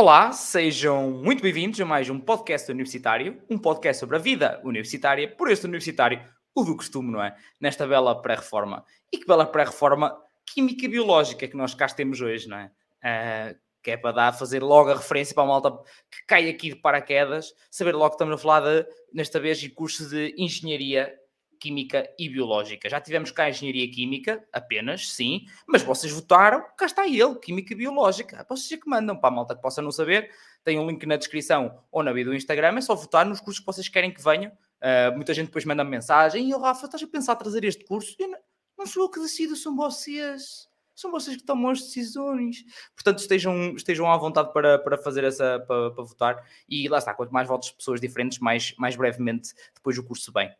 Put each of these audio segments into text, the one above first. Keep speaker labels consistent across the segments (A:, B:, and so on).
A: Olá, sejam muito bem-vindos a mais um podcast universitário, um podcast sobre a vida universitária, por este universitário, o do costume, não é? Nesta bela pré-reforma. E que bela pré-reforma química e biológica que nós cá temos hoje, não é? Uh, que é para dar, fazer logo a referência para a malta que cai aqui de paraquedas, saber logo que estamos a falar de, nesta vez, de curso de Engenharia Química e Biológica. Já tivemos cá Engenharia Química, apenas, sim, mas vocês votaram, cá está ele, Química e Biológica. Vocês é que mandam, para a malta que possa não saber, tem um link na descrição ou na vida do Instagram, é só votar nos cursos que vocês querem que venham. Uh, muita gente depois manda -me mensagem, e o Rafa, estás a pensar a trazer este curso? Eu não, não sou eu que decido, são vocês são vocês que tomam as decisões. Portanto, estejam, estejam à vontade para, para fazer essa, para, para votar. E lá está, quanto mais votos de pessoas diferentes, mais, mais brevemente depois o curso vem.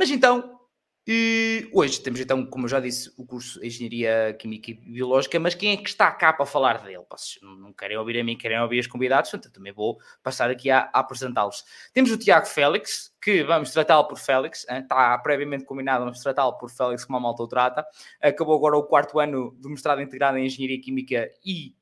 A: Mas então, hoje temos então, como eu já disse, o curso de Engenharia Química e Biológica, mas quem é que está cá para falar dele? Vocês não querem ouvir a mim, querem ouvir os convidados, então também vou passar aqui a, a apresentá-los. Temos o Tiago Félix, que vamos tratá-lo por Félix, hein? está previamente combinado, vamos tratá-lo por Félix, como a malta o trata. Acabou agora o quarto ano do mestrado integrado em Engenharia Química e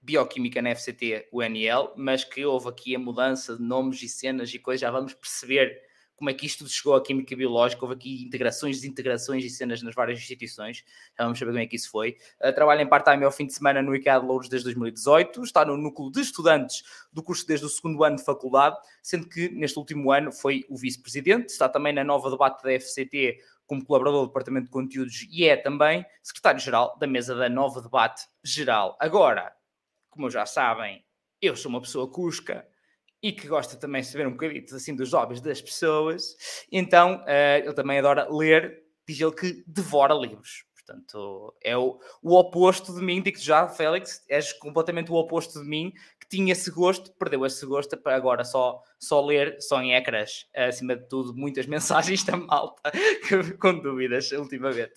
A: Bioquímica na FCT UNL, mas que houve aqui a mudança de nomes e cenas e coisas, já vamos perceber como é que isto chegou à química biológica, houve aqui integrações, desintegrações e cenas nas várias instituições, já vamos saber como é que isso foi. Uh, trabalha em part-time ao fim de semana no ICAD Louros desde 2018, está no núcleo de estudantes do curso desde o segundo ano de faculdade, sendo que neste último ano foi o vice-presidente, está também na nova debate da FCT como colaborador do Departamento de Conteúdos e é também secretário-geral da mesa da nova debate geral. Agora, como já sabem, eu sou uma pessoa cusca, e que gosta também de saber um bocadinho assim dos hobbies das pessoas, então uh, ele também adora ler, diz ele que devora livros. Portanto, é o, o oposto de mim, digo já, Félix, és completamente o oposto de mim, que tinha esse gosto, perdeu esse gosto para agora só, só ler, só em ecrãs, acima de tudo, muitas mensagens da malta, com dúvidas, ultimamente.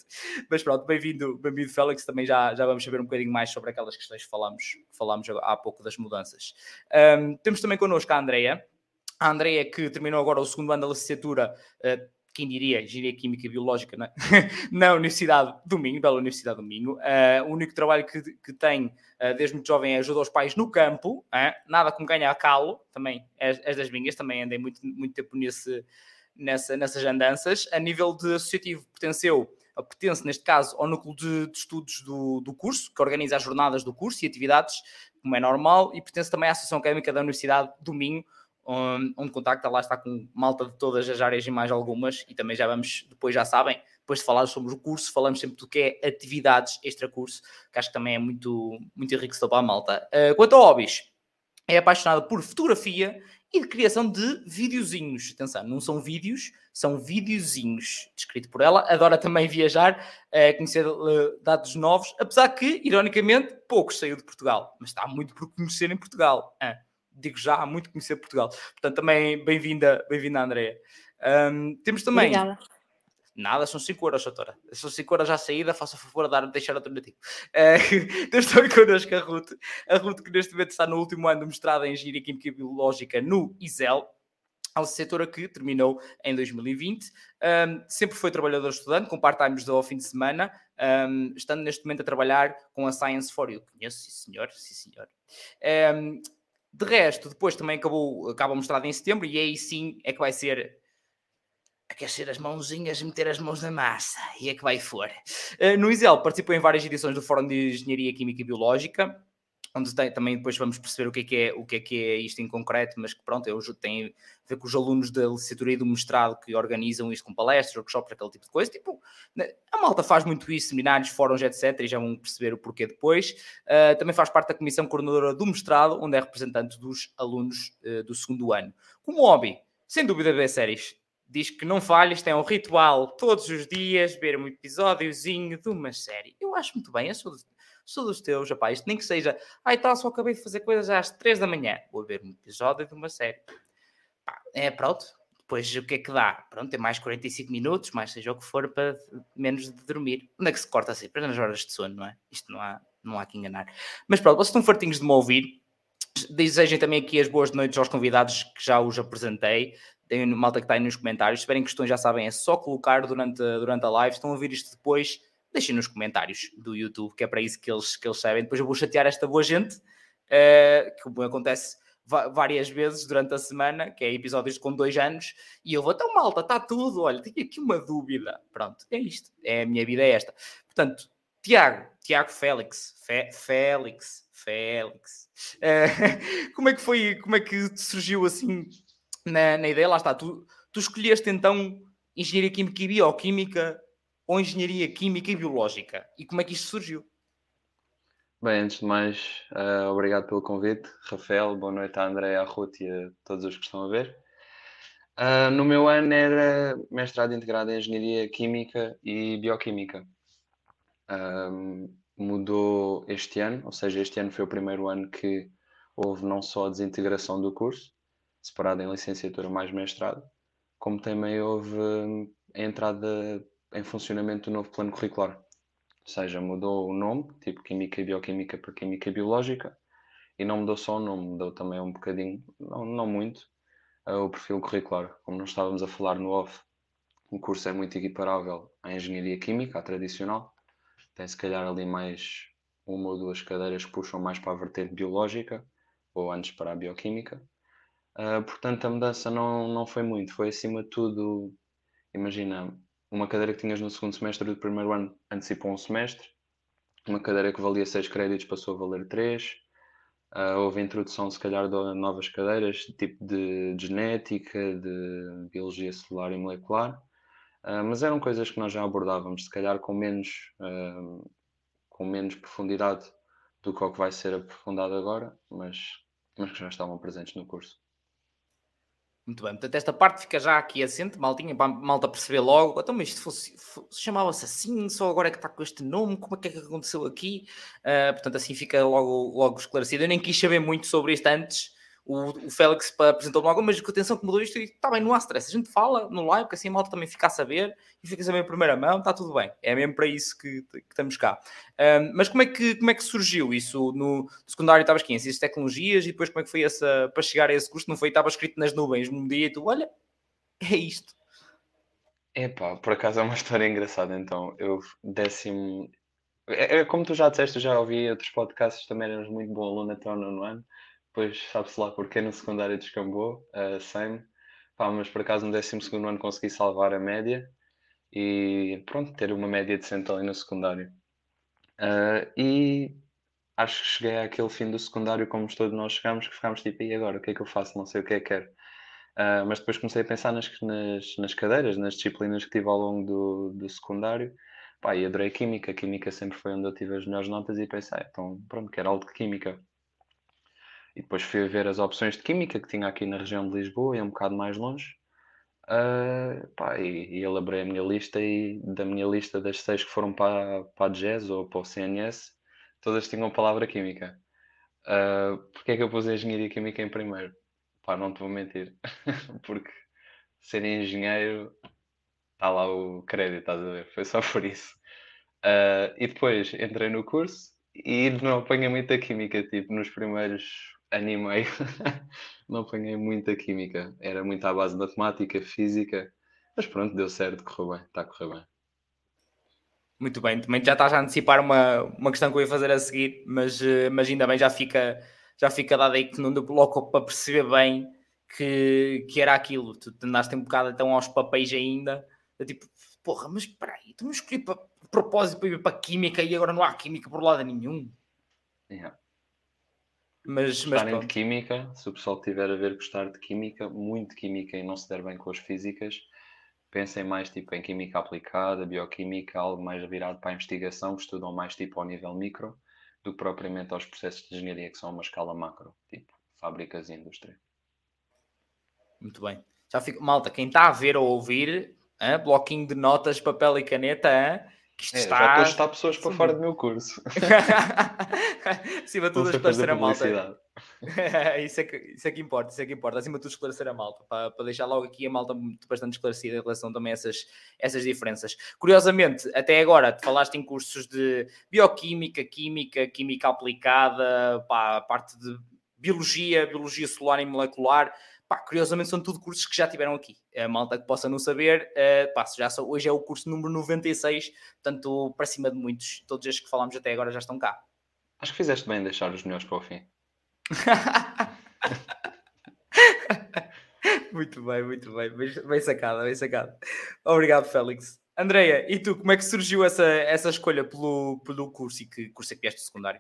A: Mas pronto, bem-vindo, bem-vindo, Félix, também já, já vamos saber um bocadinho mais sobre aquelas questões que falamos, falamos há pouco das mudanças. Um, temos também connosco a Andrea, a Andrea que terminou agora o segundo ano da licenciatura, uh, quem diria, Engenharia Química e Biológica, né? na Universidade do Minho, Bela Universidade do Minho. Uh, o único trabalho que, que tem uh, desde muito jovem é ajuda aos pais no campo, uh, nada como ganhar calo, também és, és, das minhas, também andei muito, muito tempo nesse, nessa, nessas andanças. A nível de associativo, pertenceu, pertence neste caso ao núcleo de, de estudos do, do curso, que organiza as jornadas do curso e atividades, como é normal, e pertence também à Associação Académica da Universidade do Minho, onde contacta, lá está com malta de todas as áreas e mais algumas, e também já vamos, depois já sabem, depois de falar sobre o curso, falamos sempre do que é atividades extra-curso, que acho que também é muito, muito enriquecedor para a malta. Uh, quanto a hobbies, é apaixonado por fotografia e de criação de videozinhos. Atenção, não são vídeos, são videozinhos, descrito por ela. Adora também viajar, uh, conhecer uh, dados novos, apesar que, ironicamente, poucos saiu de Portugal, mas está muito por conhecer em Portugal. Uh digo já, há muito conhecer Portugal. Portanto, também bem-vinda, bem-vinda, Andréia. Um, temos também. Obrigada. Nada, são 5 euros, doutora. São 5 euros à saída, faça favor de dar, deixar alternativo. Uh, temos também connosco a Ruth. A Ruth, que neste momento está no último ano do mestrado em Engenharia Química e Biológica no ISEL, a licenciatura que terminou em 2020. Um, sempre foi trabalhador estudante, com part-times ao fim de semana, um, estando neste momento a trabalhar com a Science for You. Conheço, sim senhor, sim senhor. Um, de resto, depois também acabou, acaba mostrado em setembro e aí sim é que vai ser aquecer as mãozinhas e meter as mãos na massa e é que vai for. Uh, no ISEL participou em várias edições do Fórum de Engenharia Química e Biológica, onde tem, também depois vamos perceber o que é que é, o que é, que é isto em concreto, mas que pronto, eu, tem a ver com os alunos da licenciatura e do mestrado que organizam isto com palestras, workshops, aquele tipo de coisa. Tipo, né, a malta faz muito isso, seminários, fóruns, etc. E já vão perceber o porquê depois. Uh, também faz parte da comissão coordenadora do mestrado, onde é representante dos alunos uh, do segundo ano. Como hobby, sem dúvida, ver séries. Diz que não falha, isto é um ritual todos os dias, ver um episódiozinho de uma série. Eu acho muito bem, eu sou sou dos teus, rapaz. Isto nem que seja, ai tal, só acabei de fazer coisas às 3 da manhã. Vou ver um episódio de uma série. Pá, é pronto. Depois o que é que dá? Pronto, tem mais 45 minutos, mais seja o que for, para menos de dormir. Onde é que se corta sempre? Nas horas de sono, não é? Isto não há, não há que enganar. Mas pronto, vocês estão fartinhos de me ouvir. Desejem também aqui as boas noites aos convidados que já os apresentei. Tem malta que está aí nos comentários. Se tiverem questões, já sabem, é só colocar durante, durante a live. Estão a ouvir isto depois deixem nos comentários do YouTube, que é para isso que eles, que eles sabem. Depois eu vou chatear esta boa gente uh, como acontece várias vezes durante a semana, que é episódios com dois anos, e eu vou, então malta, está tudo, olha, tenho aqui uma dúvida. Pronto, é isto, é a minha vida é esta. Portanto, Tiago, Tiago Félix, Fe, Félix, Félix, uh, como é que foi, como é que surgiu assim na, na ideia? Lá está, tu, tu escolheste então Engenharia Química e Bioquímica ou Engenharia Química e Biológica? E como é que isto surgiu?
B: Bem, antes de mais, uh, obrigado pelo convite. Rafael, boa noite a André, à Ruth e a todos os que estão a ver. Uh, no meu ano era mestrado integrado em Engenharia Química e Bioquímica. Um, mudou este ano, ou seja, este ano foi o primeiro ano que houve não só a desintegração do curso, separado em licenciatura mais mestrado, como também houve a entrada em funcionamento do novo plano curricular. Ou seja, mudou o nome, tipo Química e Bioquímica para Química e Biológica, e não mudou só o nome, mudou também um bocadinho, não, não muito, uh, o perfil curricular. Como nós estávamos a falar no off, o curso é muito equiparável à Engenharia Química, à tradicional. Tem se calhar ali mais uma ou duas cadeiras que puxam mais para a vertente biológica, ou antes para a bioquímica. Uh, portanto, a mudança não, não foi muito, foi acima de tudo, imagina, uma cadeira que tinhas no segundo semestre do primeiro ano antecipou um semestre, uma cadeira que valia 6 créditos passou a valer 3, uh, ah, houve introdução, se calhar, de novas cadeiras, tipo de, de genética, de biologia celular e molecular, uh, mas eram coisas que nós já abordávamos, se calhar com menos, uh, com menos profundidade do que o que vai ser aprofundado agora, mas, mas que já estavam presentes no curso.
A: Muito bem, portanto, esta parte fica já aqui assente, maltinha, para malta perceber logo. Então, mas fosse, fosse chamava-se assim, só agora é que está com este nome, como é que é que aconteceu aqui? Uh, portanto, assim fica logo, logo esclarecido. Eu nem quis saber muito sobre isto antes, o, o Félix apresentou-me logo, mas atenção que mudou isto e está bem, não há stress. A gente fala no live, porque assim a malta também fica a saber e fica a saber em primeira mão, está tudo bem. É mesmo para isso que, que estamos cá. Um, mas como é, que, como é que surgiu isso? No secundário estavas aqui em Ciências Tecnologias e depois como é que foi essa, para chegar a esse curso? Não foi, estava escrito nas nuvens num dia e tu, olha, é isto.
B: Epá, por acaso é uma história engraçada, então, eu décimo... É, é, como tu já disseste, eu já ouvi outros podcasts, também eras muito bom aluno até o nono ano, depois sabe-se lá porque no secundário descambou, uh, same. Pá, mas por acaso no 12 ano consegui salvar a média e pronto, ter uma média decente ali no secundário. Uh, e acho que cheguei àquele fim do secundário, como todos nós chegamos, que ficámos tipo, e agora? O que é que eu faço? Não sei o que é que quero. Uh, mas depois comecei a pensar nas, nas, nas, cadeiras, nas disciplinas que tive ao longo do, do secundário. Pá, e adorei Química. Química sempre foi onde eu tive as melhores notas e pensei, então pronto, quero algo de Química. E depois fui ver as opções de química que tinha aqui na região de Lisboa e um bocado mais longe. Uh, pá, e, e, elaborei a minha lista e da minha lista das seis que foram para, para a Jazz ou para o CNS, todas tinham palavra química. Uh, Porquê é que eu pus a engenharia química em primeiro? Pá, não te vou mentir. Porque ser engenheiro está lá o crédito, estás a ver? Foi só por isso. Uh, e depois entrei no curso e não apanhei muita química, tipo, nos primeiros animei, não apanhei muita química, era muito à base de matemática, física, mas pronto, deu certo, correu bem, está a correr bem.
A: Muito bem, também já estás a antecipar uma, uma questão que eu ia fazer a seguir, mas, eh, mas ainda bem, já fica, já fica dado aí que não deu logo para perceber bem que, que era aquilo. Tu andaste um bocado então aos papéis ainda, tipo, porra, mas espera aí, tu me escolhi para propósito para ir para a química e agora não há química por lado nenhum.
B: Yeah. Mas,
A: mas
B: de química, se o pessoal tiver a ver gostar de química, muito de química e não se der bem com as físicas, pensem mais tipo em química aplicada, bioquímica, algo mais virado para a investigação, que estudam mais tipo ao nível micro, do que propriamente aos processos de engenharia que são uma escala macro, tipo fábricas e indústria.
A: Muito bem. Já fico, malta, quem está a ver ou ouvir, hein, bloquinho de notas, papel e caneta, hein,
B: que isto é, está... Já estou a estar pessoas para fora do meu curso.
A: Acima de tudo, esclarecer a malta. isso, é que, isso é que importa, isso é que importa. Acima de tudo, esclarecer a malta, para, para deixar logo aqui a malta bastante esclarecida em relação também a essas, essas diferenças. Curiosamente, até agora, falaste em cursos de bioquímica, química, química aplicada, pá, a parte de biologia, biologia celular e molecular pá, curiosamente são tudo cursos que já tiveram aqui. A malta que possa não saber, uh, pá, já só, hoje é o curso número 96, portanto, para cima de muitos, todos estes que falámos até agora já estão cá.
B: Acho que fizeste bem deixar os melhores para o fim.
A: muito bem, muito bem. Bem, sacada, bem sacada. Obrigado, Félix. Andreia, e tu, como é que surgiu essa, essa escolha pelo, pelo curso e que curso é que vieste secundário?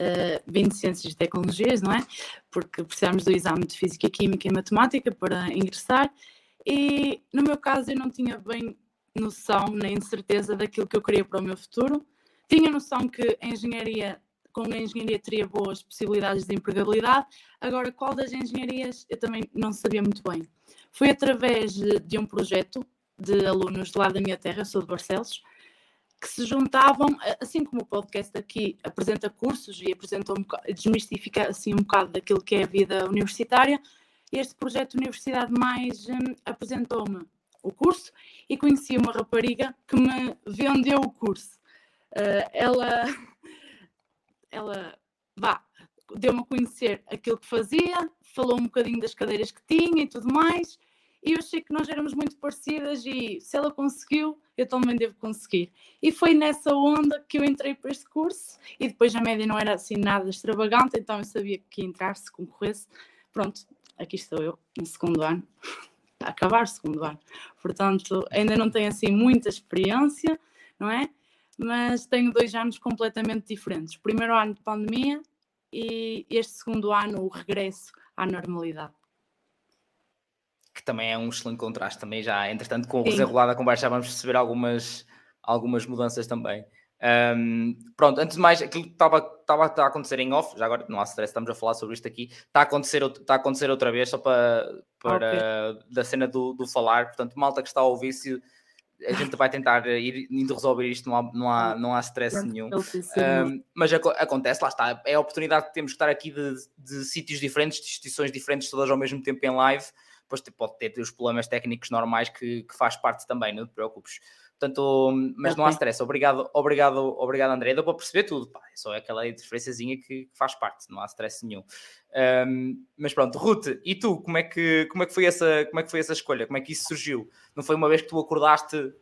C: Uh, vim de Ciências e Tecnologias, não é? Porque precisamos do exame de Física, Química e Matemática para ingressar e no meu caso eu não tinha bem noção nem certeza daquilo que eu queria para o meu futuro. Tinha noção que a engenharia, com a engenharia teria boas possibilidades de empregabilidade, agora qual das engenharias eu também não sabia muito bem. Foi através de um projeto de alunos de lá da minha terra, sou de Barcelos, que se juntavam, assim como o podcast aqui apresenta cursos e apresenta um desmistifica assim um bocado daquilo que é a vida universitária, este projeto Universidade Mais um, apresentou-me o curso e conheci uma rapariga que me vendeu o curso. Uh, ela, ela, vá, deu-me a conhecer aquilo que fazia, falou um bocadinho das cadeiras que tinha e tudo mais, e eu achei que nós éramos muito parecidas e se ela conseguiu, eu também devo conseguir. E foi nessa onda que eu entrei para este curso e depois a média não era assim nada extravagante, então eu sabia que ia entrar se concorresse. Pronto, aqui estou eu, no segundo ano, a acabar o segundo ano. Portanto, ainda não tenho assim muita experiência, não é? Mas tenho dois anos completamente diferentes. Primeiro ano de pandemia e este segundo ano o regresso à normalidade
A: que também é um excelente contraste. Também já, entretanto, com o desenrolar da conversa, já vamos perceber algumas, algumas mudanças também. Um, pronto, antes de mais, aquilo que estava, a acontecer em off, já agora não há stress, estamos a falar sobre isto aqui, está a acontecer, está a acontecer outra vez, só para, para okay. da cena do, do falar. Portanto, malta que está a ouvir, se a gente vai tentar ir indo resolver isto, não há, não há, não há stress nenhum. Um, mas acontece, lá está, é a oportunidade que temos de estar aqui de, de sítios diferentes, de instituições diferentes, todas ao mesmo tempo em live depois pode ter os problemas técnicos normais que, que faz parte também, não te preocupes. Portanto, mas okay. não há stress. Obrigado, obrigado, obrigado, André. Deu para perceber tudo. Pá. É só aquela diferençazinha que, que, faz parte, não há stress nenhum. Um, mas pronto, Ruth, e tu, como é, que, como, é que foi essa, como é que foi essa escolha? Como é que isso surgiu? Não foi uma vez que tu acordaste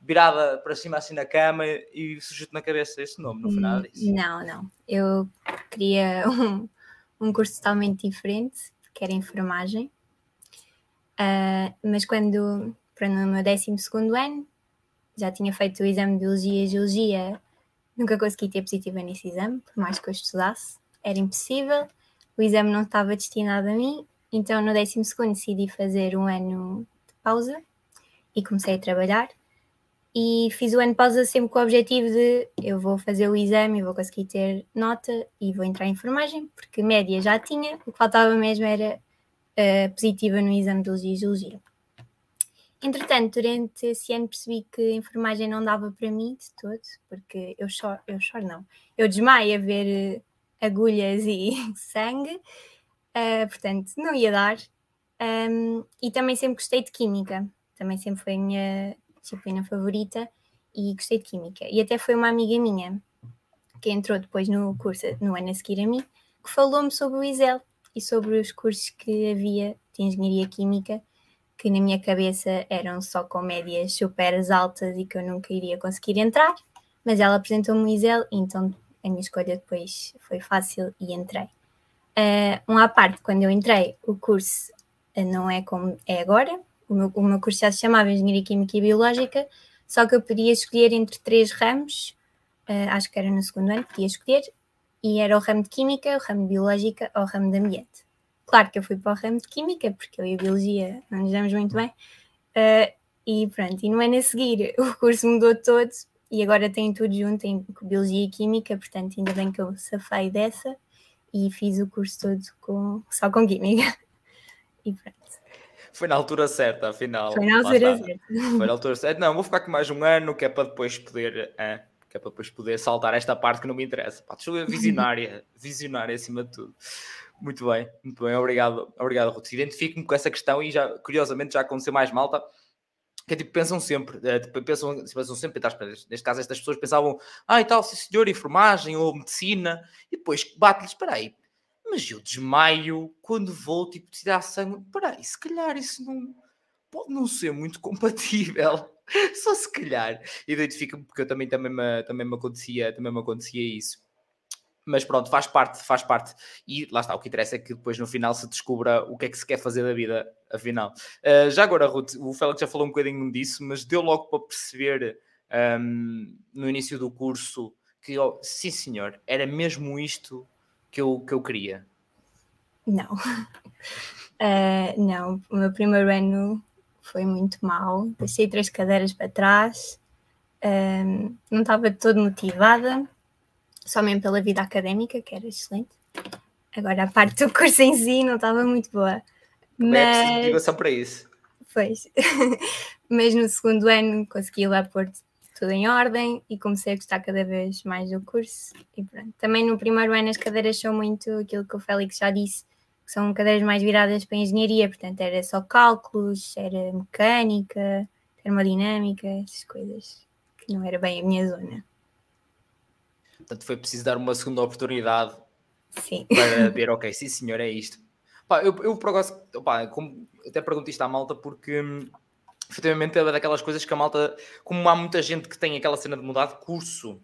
A: virada para cima assim na cama e surgiu-te na cabeça esse nome? Não foi nada disso?
D: Não, não. Eu queria um, um curso totalmente diferente, que era enfermagem. Uh, mas quando, para no meu 12 ano, já tinha feito o exame de Biologia e Geologia, nunca consegui ter positiva nesse exame, por mais que eu estudasse, era impossível, o exame não estava destinado a mim, então no 12 decidi fazer um ano de pausa e comecei a trabalhar. E fiz o ano de pausa sempre com o objetivo de eu vou fazer o exame, vou conseguir ter nota e vou entrar em enfermagem, porque média já tinha, o que faltava mesmo era uh, positiva no exame de Geologia. Entretanto, durante esse ano percebi que a enfermagem não dava para mim de todo, porque eu choro, eu choro não, eu desmaio a ver uh, agulhas e sangue, uh, portanto não ia dar. Um, e também sempre gostei de Química, também sempre foi a minha disciplina favorita e gostei de Química. E até foi uma amiga minha que entrou depois no curso, no ano a seguir a mim, que falou-me sobre o ISEL e sobre os cursos que havia de Engenharia Química, que na minha cabeça eram só com médias super altas e que eu nunca iria conseguir entrar, mas ela apresentou-me o ISEL, então a minha escolha depois foi fácil e entrei. Uh, um à parte, quando eu entrei, o curso uh, não é como é agora, o meu, o meu curso já se chamava Engenharia Química e Biológica, só que eu podia escolher entre três ramos, uh, acho que era no segundo ano, podia escolher, e era o ramo de Química, o ramo de Biológica ou o ramo de Ambiente. Claro que eu fui para o ramo de Química, porque eu e a Biologia não nos damos muito bem, uh, e pronto, e no ano a seguir o curso mudou todo e agora tem tudo junto, tem Biologia e Química, portanto ainda bem que eu safei dessa e fiz o curso todo com, só com Química. E pronto.
A: Foi na altura certa, afinal.
D: Foi na altura certa.
A: Foi na altura certa. Não, vou ficar com mais um ano, que é para depois poder uh, que é para depois poder saltar esta parte que não me interessa. Pá, visionária, visionária acima de tudo. Muito bem, muito bem, obrigado, obrigado, Ruth. Identifico-me com essa questão e já, curiosamente, já aconteceu mais malta que é tipo, pensam sempre, é, tipo, pensam, pensam sempre, neste caso estas pessoas pensavam, ah e tal, sim senhor, enfermagem ou medicina, e depois bate-lhes, espera aí, mas eu desmaio quando vou, tipo, tirar sangue, espera aí, se calhar isso não, pode não ser muito compatível Só se calhar. Identifica-me, porque eu também, também, me, também, me acontecia, também me acontecia isso. mas pronto, faz parte, faz parte. E lá está, o que interessa é que depois no final se descubra o que é que se quer fazer da vida, afinal. Uh, já agora, Ruth, o Félix já falou um bocadinho disso, mas deu logo para perceber um, no início do curso que, oh, sim senhor, era mesmo isto que eu, que eu queria.
D: Não. Uh, não, o meu primeiro ano foi muito mal. Deixei três cadeiras para trás, um, não estava todo motivada, só mesmo pela vida académica, que era excelente. Agora a parte do curso em si não estava muito boa.
A: Mas... É preciso motivação para isso.
D: Pois. Mas no segundo ano consegui lá pôr tudo em ordem e comecei a gostar cada vez mais do curso. E pronto. Também no primeiro ano as cadeiras são muito aquilo que o Félix já disse, são cadeiras mais viradas para a engenharia, portanto era só cálculos, era mecânica, termodinâmica, essas coisas, que não era bem a minha zona.
A: Portanto, foi preciso dar uma segunda oportunidade
D: sim.
A: para ver, ok, sim senhor, é isto. Pá, eu, eu pá, como, até pergunto isto à malta porque hum, efetivamente é daquelas coisas que a malta, como há muita gente que tem aquela cena de mudar de curso,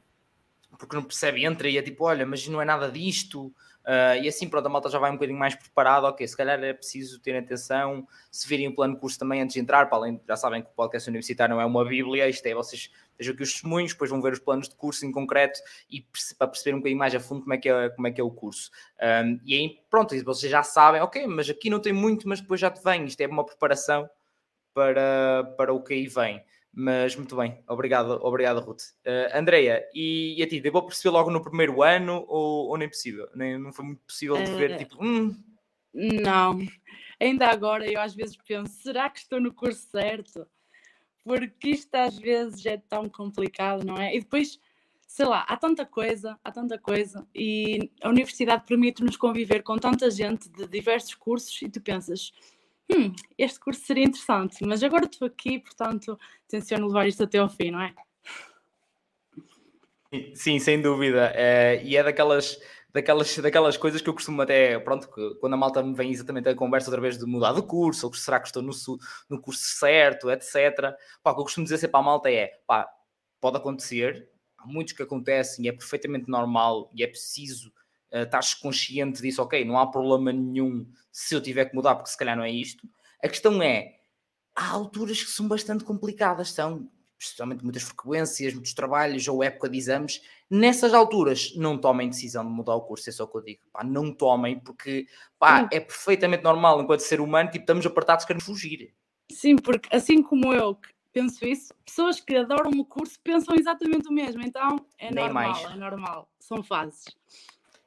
A: porque não percebe, entra e é tipo, olha, mas não é nada disto, Uh, e assim, pronto, a malta já vai um bocadinho mais preparada. Ok, se calhar é preciso ter atenção, se virem o plano de curso também antes de entrar, para além, já sabem que o podcast universitário não é uma bíblia, isto é, vocês vejam aqui os testemunhos, depois vão ver os planos de curso em concreto e para perceber um bocadinho mais a fundo como é que é, como é, que é o curso. Um, e aí, pronto, vocês já sabem, ok, mas aqui não tem muito, mas depois já te vem, isto é uma preparação para, para o que aí vem. Mas muito bem, obrigado, obrigado Ruth. Uh, Andreia, e, e, a ti, devo perceber logo no primeiro ano ou, ou nem possível? Nem, não foi muito possível de ver, uh, tipo, hum.
C: Não, ainda agora eu às vezes penso, será que estou no curso certo? Porque isto às vezes é tão complicado, não é? E depois, sei lá, há tanta coisa, há tanta coisa, e a universidade permite-nos conviver com tanta gente de diversos cursos, e tu pensas, hum, este curso seria interessante, mas agora estou aqui, portanto, tenciono levar isto até ao fim, não é?
A: Sim, sem dúvida. É, e é daquelas, daquelas, daquelas coisas que eu costumo até, pronto, quando a malta me vem exatamente a conversa outra vez de mudar de curso, ou será que estou no, no curso certo, etc. Pá, o que eu costumo dizer sempre para a malta é, pá, pode acontecer, há muitos que acontecem é perfeitamente normal e é preciso uh, estás consciente disso, ok, não há problema nenhum se eu tiver que mudar, porque se calhar não é isto. A questão é, há alturas que são bastante complicadas, são especialmente muitas frequências, muitos trabalhos ou época de exames, nessas alturas não tomem decisão de mudar o curso, é só o que eu digo. Pá, não tomem, porque pá, é perfeitamente normal enquanto ser humano, tipo, estamos apertados, queremos fugir.
C: Sim, porque assim como eu penso isso, pessoas que adoram o curso pensam exatamente o mesmo, então é Nem normal, mais. é normal, são fases.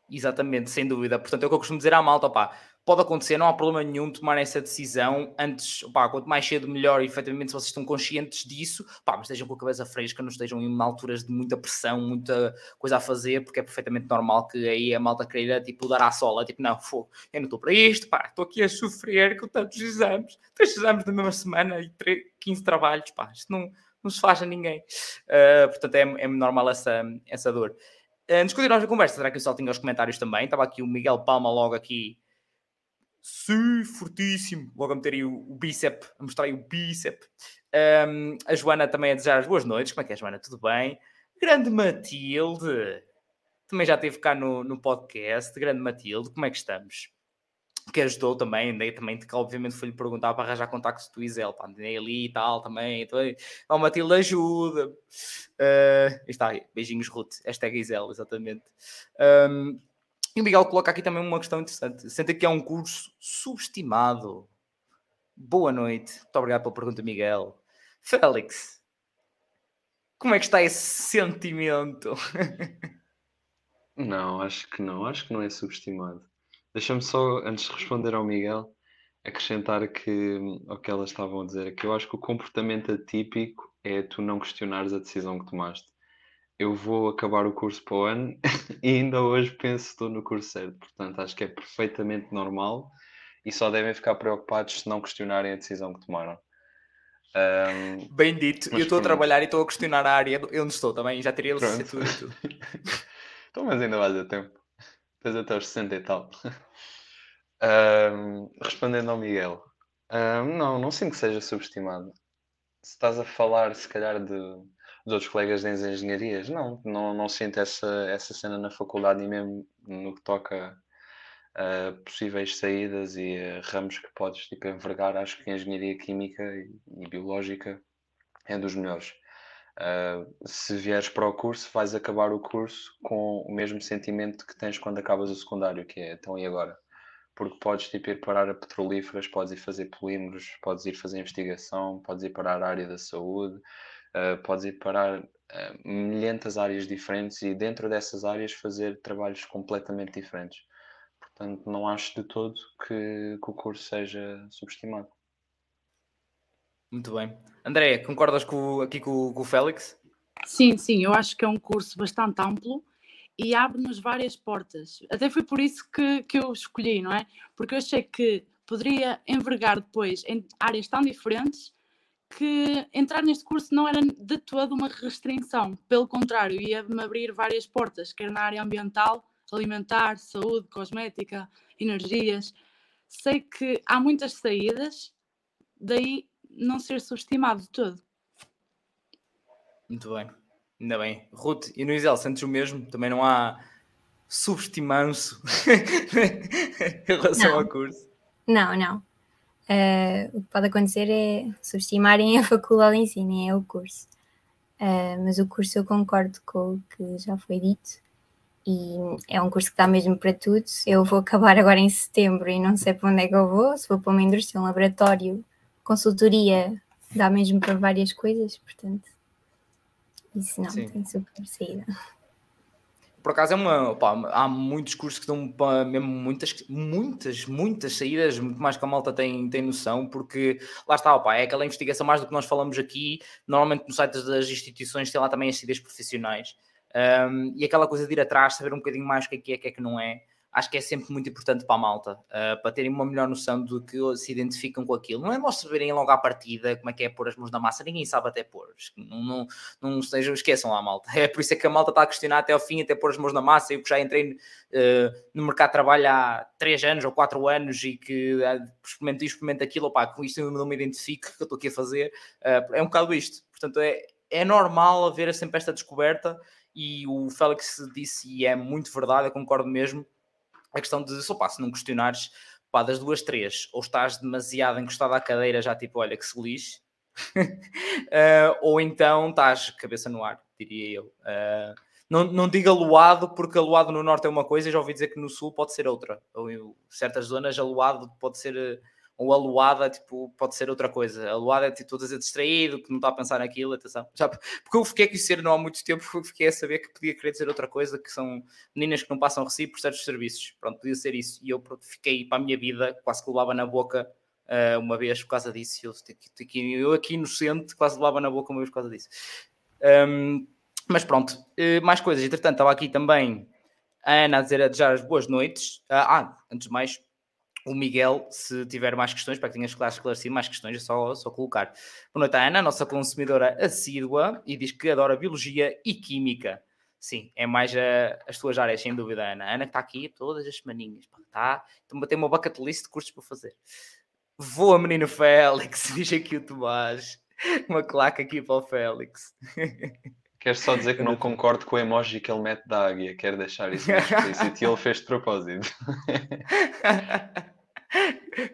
A: Exatamente, sem dúvida. Portanto, é o que eu costumo dizer à malta, pá, pode acontecer, não há problema nenhum tomar essa decisão antes, pá, quanto mais cedo melhor, e efetivamente se vocês estão conscientes disso, pá, mas estejam com a cabeça fresca, não estejam em alturas de muita pressão, muita coisa a fazer, porque é perfeitamente normal que aí a malta queira, tipo, dar à sola, tipo, não, fogo, eu não estou para isto, pá, estou aqui a sofrer com tantos exames, três exames na mesma semana e 15 trabalhos, pá, isto não, não se faz a ninguém. Uh, portanto, é, é normal essa, essa dor. Antes de continuarmos a conversa, será que eu só tinha os comentários também? Estava aqui o Miguel Palma logo aqui. Sim, fortíssimo. Logo a meter aí o, o bíceps, a mostrar aí o bíceps. Um, a Joana também a desejar as boas noites. Como é que é, Joana? Tudo bem? Grande Matilde. Também já esteve cá no, no podcast. Grande Matilde, como é que estamos? Que ajudou também, também, que obviamente foi-lhe perguntar para arranjar contactos do Isel, pá, andei ali e tal também, então, oh, Matilde ajuda, uh, está aí, beijinhos Ruth, hashtag Isel, exatamente. Um, e o Miguel coloca aqui também uma questão interessante, sente que é um curso subestimado. Boa noite, muito obrigado pela pergunta, Miguel. Félix, como é que está esse sentimento?
B: Não, acho que não, acho que não é subestimado. Deixa-me só, antes de responder ao Miguel, acrescentar que ao que elas estavam a dizer, que eu acho que o comportamento atípico é tu não questionares a decisão que tomaste. Eu vou acabar o curso para o ano e ainda hoje penso que estou no curso certo. Portanto, acho que é perfeitamente normal e só devem ficar preocupados se não questionarem a decisão que tomaram.
A: Um, Bem dito, eu estou a trabalhar e estou a questionar a área onde estou também, já teria licenciatura e tudo.
B: então, mas ainda vais a tempo. Tens até aos 60 e tal. Um, respondendo ao Miguel, um, não, não sinto que seja subestimado. Se estás a falar, se calhar, de dos outros colegas das engenharias. Não, não, não sinto essa, essa cena na faculdade e mesmo no que toca a possíveis saídas e ramos que podes tipo, envergar. Acho que a engenharia química e, e biológica é dos melhores. Uh, se vieres para o curso, vais acabar o curso com o mesmo sentimento que tens quando acabas o secundário, que é então e agora? Porque podes tipo, ir parar a petrolíferas, podes ir fazer polímeros, podes ir fazer investigação, podes ir parar a área da saúde, uh, podes ir parar uh, milhentas áreas diferentes e dentro dessas áreas fazer trabalhos completamente diferentes. Portanto, não acho de todo que, que o curso seja subestimado.
A: Muito bem. André, concordas com, aqui com, com o Félix?
C: Sim, sim, eu acho que é um curso bastante amplo e abre-nos várias portas. Até foi por isso que, que eu escolhi, não é? Porque eu achei que poderia envergar depois em áreas tão diferentes que entrar neste curso não era de todo uma restrição. Pelo contrário, ia-me abrir várias portas, quer na área ambiental, alimentar, saúde, cosmética, energias. Sei que há muitas saídas, daí não ser subestimado de todo.
A: Muito bem, ainda bem. Ruth e no Isel, sentes o mesmo? Também não há subestimanço em relação não. ao curso?
D: Não, não. Uh, o que pode acontecer é subestimarem a faculdade em si, nem é o curso. Uh, mas o curso eu concordo com o que já foi dito e é um curso que dá mesmo para tudo. Eu vou acabar agora em setembro e não sei para onde é que eu vou, se vou para uma indústria, um laboratório consultoria dá mesmo para várias coisas, portanto, isso não Sim. tem super saída.
A: Por acaso é uma. Opa, há muitos cursos que dão mesmo muitas, muitas, muitas saídas, muito mais que a malta tem, tem noção, porque lá está, opa, é aquela investigação mais do que nós falamos aqui. Normalmente no site das instituições tem lá também as saídas profissionais. Um, e aquela coisa de ir atrás, saber um bocadinho mais o que é que é, o que é que não é acho que é sempre muito importante para a malta, uh, para terem uma melhor noção do que se identificam com aquilo. Não é nós saberem logo à partida como é que é pôr as mãos na massa, ninguém sabe até pôr. Não, não, não sejam, esqueçam lá, malta. É por isso é que a malta está a questionar até ao fim, até pôr as mãos na massa. Eu que já entrei uh, no mercado de trabalho há 3 anos ou 4 anos e que uh, experimento isto, experimento aquilo, opá, com isto eu não me identifico, o que eu estou aqui a fazer. Uh, é um bocado isto. Portanto, é, é normal haver sempre esta descoberta e o Félix disse, e é muito verdade, eu concordo mesmo, a questão de, só se não questionares, pá, das duas, três, ou estás demasiado encostado à cadeira, já tipo, olha que se lixe, uh, ou então estás cabeça no ar, diria eu. Uh, não, não diga aluado, porque aluado no norte é uma coisa, e já ouvi dizer que no sul pode ser outra. Ou em certas zonas, aluado pode ser ou a luada, tipo, pode ser outra coisa. A luada é tipo, todo a distraído, que não está a pensar naquilo, atenção. Já, porque eu fiquei a conhecer não há muito tempo, fiquei a saber que podia querer dizer outra coisa, que são meninas que não passam recibo por certos serviços. Pronto, podia ser isso. E eu pronto, fiquei para a minha vida, quase que levava na boca uh, uma vez por causa disso. Eu, eu aqui inocente, quase levava na boca uma vez por causa disso. Um, mas pronto, uh, mais coisas. Entretanto, estava aqui também a Ana a dizer a desejar as boas noites. Uh, ah, antes de mais, o Miguel, se tiver mais questões, para que tenhas esclarecido mais questões, é só, só colocar. Boa noite, Ana, nossa consumidora assídua, e diz que adora Biologia e Química. Sim, é mais a, as tuas áreas, sem dúvida, Ana. A Ana que está aqui todas as semaninhas, tá? Então tem uma bucket list de cursos para fazer. Voa, menino Félix, diz aqui o Tomás. Uma claca aqui para o Félix.
B: Quero só dizer que não concordo com o emoji que ele mete da águia. Quero deixar isso explícito e ele fez de propósito.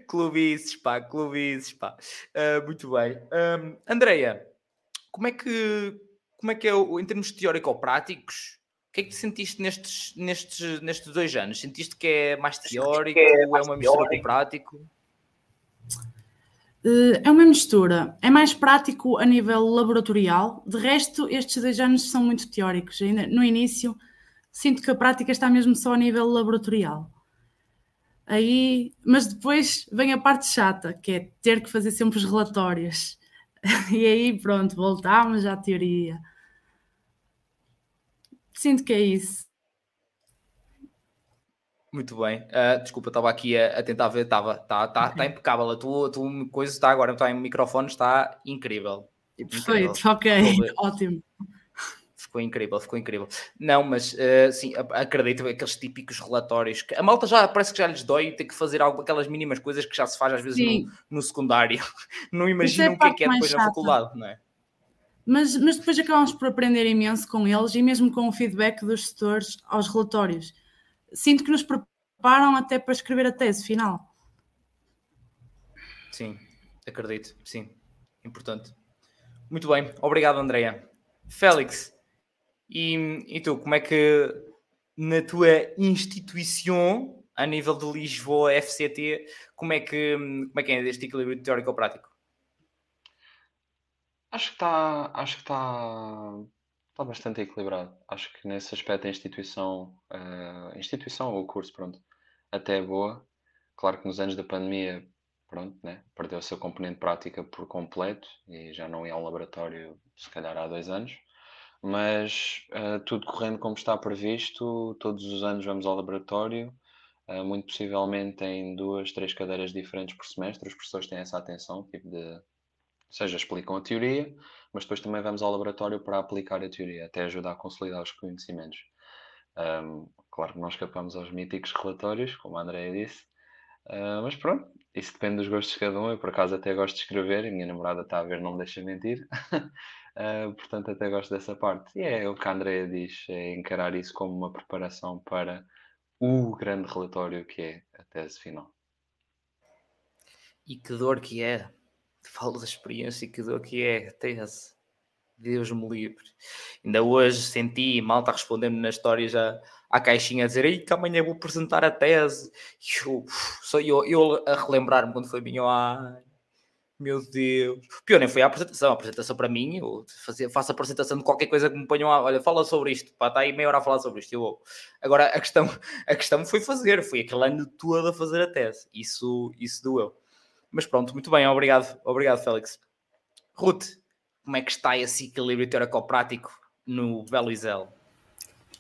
A: Clubices, pá, clubices, pá. Uh, muito bem. Um, Andreia, como é que como é que é em termos teórico-práticos? O que é que sentiste nestes, nestes, nestes dois anos? Sentiste que é mais teórico? É, mais é uma mistura com prático?
C: Eh, é uma mistura. É mais prático a nível laboratorial. De resto, estes dois anos são muito teóricos. Ainda no início, sinto que a prática está mesmo só a nível laboratorial. Aí, mas depois vem a parte chata, que é ter que fazer sempre os relatórios. E aí, pronto, voltamos à teoria. Sinto que é isso.
A: Muito bem. Uh, desculpa, estava aqui a, a, tentar ver, estava, está tá, tá impecável. A tua, a tua coisa está agora, está em microfone, está incrível.
C: Perfeito, ok, ótimo
A: ficou incrível, ficou incrível. Não, mas uh, sim, acredito, aqueles típicos relatórios que a malta já parece que já lhes dói ter que fazer algo, aquelas mínimas coisas que já se faz às vezes no, no, secundário. Não imaginam é o que é que é depois chata. na faculdade, não é?
C: mas, mas depois acabamos por aprender imenso com eles e mesmo com o feedback dos setores aos relatórios. Sinto que nos preparam até para escrever a tese final.
A: Sim, acredito, sim. Importante. Muito bem, obrigado, Andreia. Félix, e, e tu, como é que na tua instituição, a nível de Lisboa FCT, como é que, como é, que é este equilíbrio teórico-prático?
B: Acho que está, acho que está, está bastante equilibrado. Acho que nesse aspecto a instituição, a instituição ou o curso, pronto, até é boa. Claro que nos anos da pandemia, pronto, né, perdeu o seu componente prática por completo e já não ia ao laboratório, se calhar há dois anos. Mas uh, tudo correndo como está previsto, todos os anos vamos ao laboratório, uh, muito possivelmente em duas, três cadeiras diferentes por semestre. Os professores têm essa atenção, tipo de, ou seja, explicam a teoria, mas depois também vamos ao laboratório para aplicar a teoria, até ajudar a consolidar os conhecimentos. Um, claro que nós escapamos aos míticos relatórios, como a Andrea disse, uh, mas pronto, isso depende dos gostos de cada um. Eu, por acaso, até gosto de escrever, e minha namorada está a ver, não me deixa mentir. Uh, portanto, até gosto dessa parte. E é o que a Andrea diz, é encarar isso como uma preparação para o grande relatório que é a tese final.
A: E que dor que é, falo da experiência, que dor que é a tese. Deus me livre. Ainda hoje senti malta respondendo na história já à caixinha a dizer Ei, que amanhã vou apresentar a tese. E eu, só eu, eu a relembrar-me quando foi minha. Ai, meu Deus. Pior nem foi a apresentação. A apresentação para mim, eu faço a apresentação de qualquer coisa que me ponham a. Olha, fala sobre isto. Pá, está aí meia hora a falar sobre isto. Eu. Agora, a questão, a questão foi fazer. Foi aquele ano todo a fazer a tese. Isso, isso doeu. Mas pronto, muito bem. Obrigado. Obrigado, Félix. Ruth, como é que está esse equilíbrio teórico-prático no Belo Isel?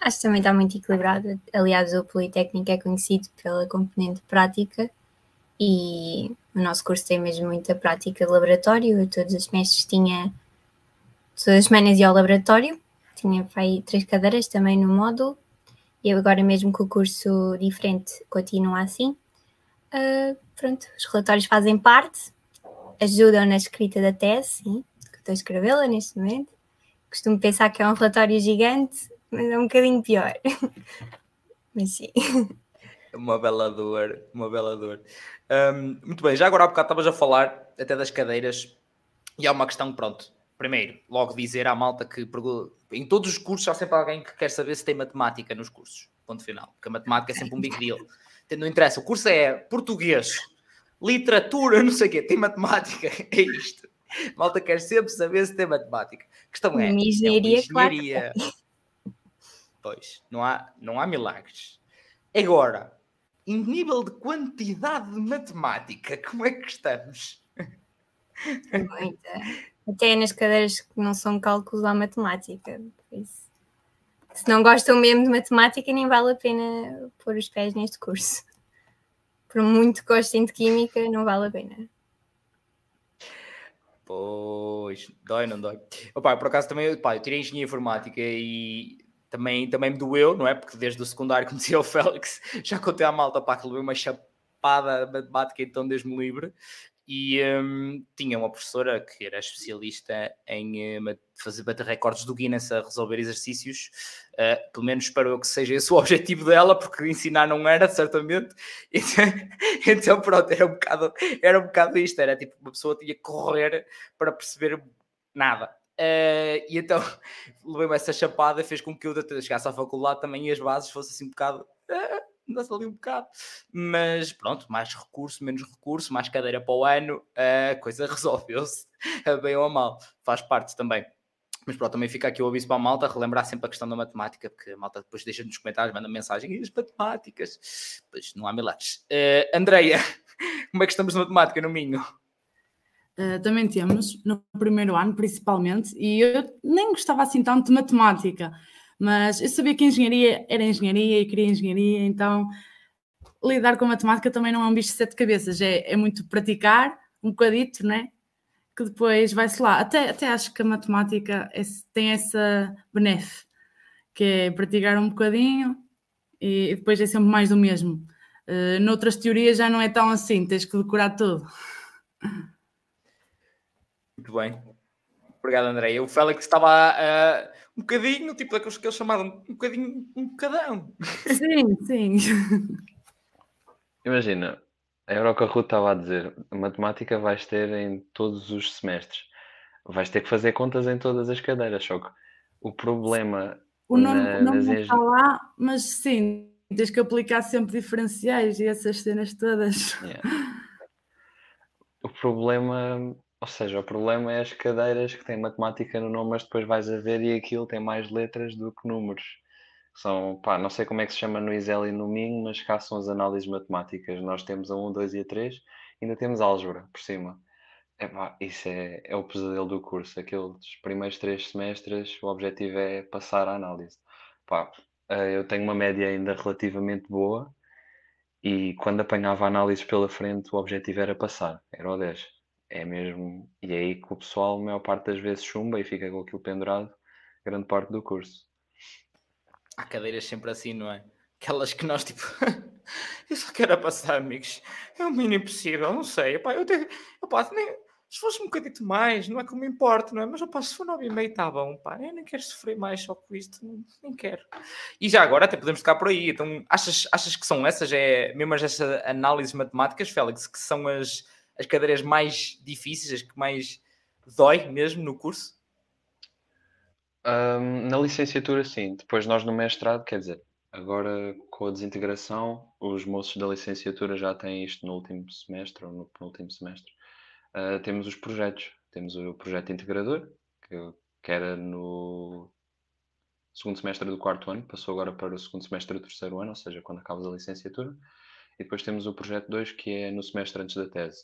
D: Acho que também está muito equilibrado. Aliás, o Politécnico é conhecido pela componente prática e o nosso curso tem mesmo muita prática de laboratório. Eu todos os semestres tinha, todas as semanas ia ao laboratório, tinha aí três cadeiras também no módulo, e agora mesmo com o curso diferente continua assim. Uh, pronto, os relatórios fazem parte, ajudam na escrita da tese, sim, que estou a escrevê-la neste momento. Costumo pensar que é um relatório gigante, mas é um bocadinho pior. mas sim.
A: Uma bela dor, uma bela dor. Um, muito bem, já agora há bocado estavas a falar até das cadeiras e há uma questão, pronto. Primeiro, logo dizer à malta que em todos os cursos há sempre alguém que quer saber se tem matemática nos cursos. Ponto final. Porque a matemática é sempre um big deal. Não interessa, o curso é português, literatura, não sei o quê, tem matemática, é isto. Malta quer sempre saber se tem matemática. A questão é.
D: Engenharia, é engenharia.
A: Pois, não há, não há milagres. Agora, em nível de quantidade de matemática, como é que estamos?
D: Muita. Até nas cadeiras que não são cálculos à matemática. Se não gostam mesmo de matemática, nem vale a pena pôr os pés neste curso. Por muito que gostem de química, não vale a pena.
A: Pois, dói, não dói. Opa, por acaso também, opa, eu tirei engenharia informática e também, também me doeu, não é? Porque desde o secundário conheci o Félix, já contei à malta para que uma chapada matemática, então Deus-me livre. E um, tinha uma professora que era especialista em uh, fazer bater recordes do Guinness a resolver exercícios. Uh, pelo menos espero eu que seja esse o objetivo dela, porque ensinar não era, certamente. Então, então, pronto, era um, bocado, era um bocado isto. Era tipo, uma pessoa tinha que correr para perceber nada. Uh, e então levei-me essa chapada, fez com que eu chegasse à faculdade também e as bases fossem assim um bocado. Uh, ali um bocado, mas pronto, mais recurso, menos recurso, mais cadeira para o ano, a coisa resolveu-se, bem ou mal, faz parte também. Mas pronto, também fica aqui o aviso para a malta, relembrar sempre a questão da matemática, porque a malta depois deixa nos comentários, manda mensagem, e as matemáticas, pois não há milagres. Uh, Andreia, como é que estamos na matemática no Minho?
C: Uh, também temos, no primeiro ano principalmente, e eu nem gostava assim tanto de matemática, mas eu sabia que engenharia era engenharia e queria engenharia, então lidar com matemática também não é um bicho de sete cabeças, é, é muito praticar um bocadito, né? Que depois vai-se lá. Até, até acho que a matemática é, tem essa benéfica, que é praticar um bocadinho e, e depois é sempre mais do mesmo. Uh, noutras teorias já não é tão assim, tens que decorar tudo.
A: Muito bem. Obrigado, André. O Félix estava uh, um bocadinho, tipo daqueles que eles chamavam um bocadinho, um bocadão.
C: Sim, sim.
B: Imagina, era o que a Ruth estava a dizer. A matemática vais ter em todos os semestres. Vais ter que fazer contas em todas as cadeiras, só que o problema
C: o nome, na, não está lá, mas sim, tens que aplicar sempre diferenciais e essas cenas todas. Yeah.
B: O problema, ou seja, o problema é as cadeiras que têm matemática no nome, mas depois vais a ver e aquilo tem mais letras do que números. São, pá, não sei como é que se chama no Isel e no Minho, mas cá são as análises matemáticas. Nós temos a 1, 2 e a 3, ainda temos álgebra por cima. Epá, isso é, é o pesadelo do curso. Aqueles primeiros três semestres, o objetivo é passar a análise. Eh, eu tenho uma média ainda relativamente boa e quando apanhava análises pela frente, o objetivo era passar, era o 10. É mesmo, e é aí que o pessoal, a maior parte das vezes, chumba e fica com aquilo pendurado grande parte do curso.
A: Há cadeiras sempre assim, não é? Aquelas que nós, tipo, eu só quero passar, amigos. É um mínimo possível, não sei. Epá, eu tenho, epá, nem, se fosse um bocadito mais, não é que me importe, não é? Mas opa, se for 9 e meio está bom, pá, eu nem quero sofrer mais só com isto, nem quero. E já agora até podemos ficar por aí, então achas, achas que são essas, é, mesmo essas análises matemáticas, Félix, que são as, as cadeiras mais difíceis, as que mais dói mesmo no curso?
B: Um, na licenciatura sim, depois nós no mestrado, quer dizer, agora com a desintegração, os moços da licenciatura já têm isto no último semestre ou no penúltimo semestre uh, temos os projetos. Temos o projeto integrador, que, que era no segundo semestre do quarto ano, passou agora para o segundo semestre do terceiro ano, ou seja, quando acabas a licenciatura. E depois temos o projeto 2, que é no semestre antes da tese.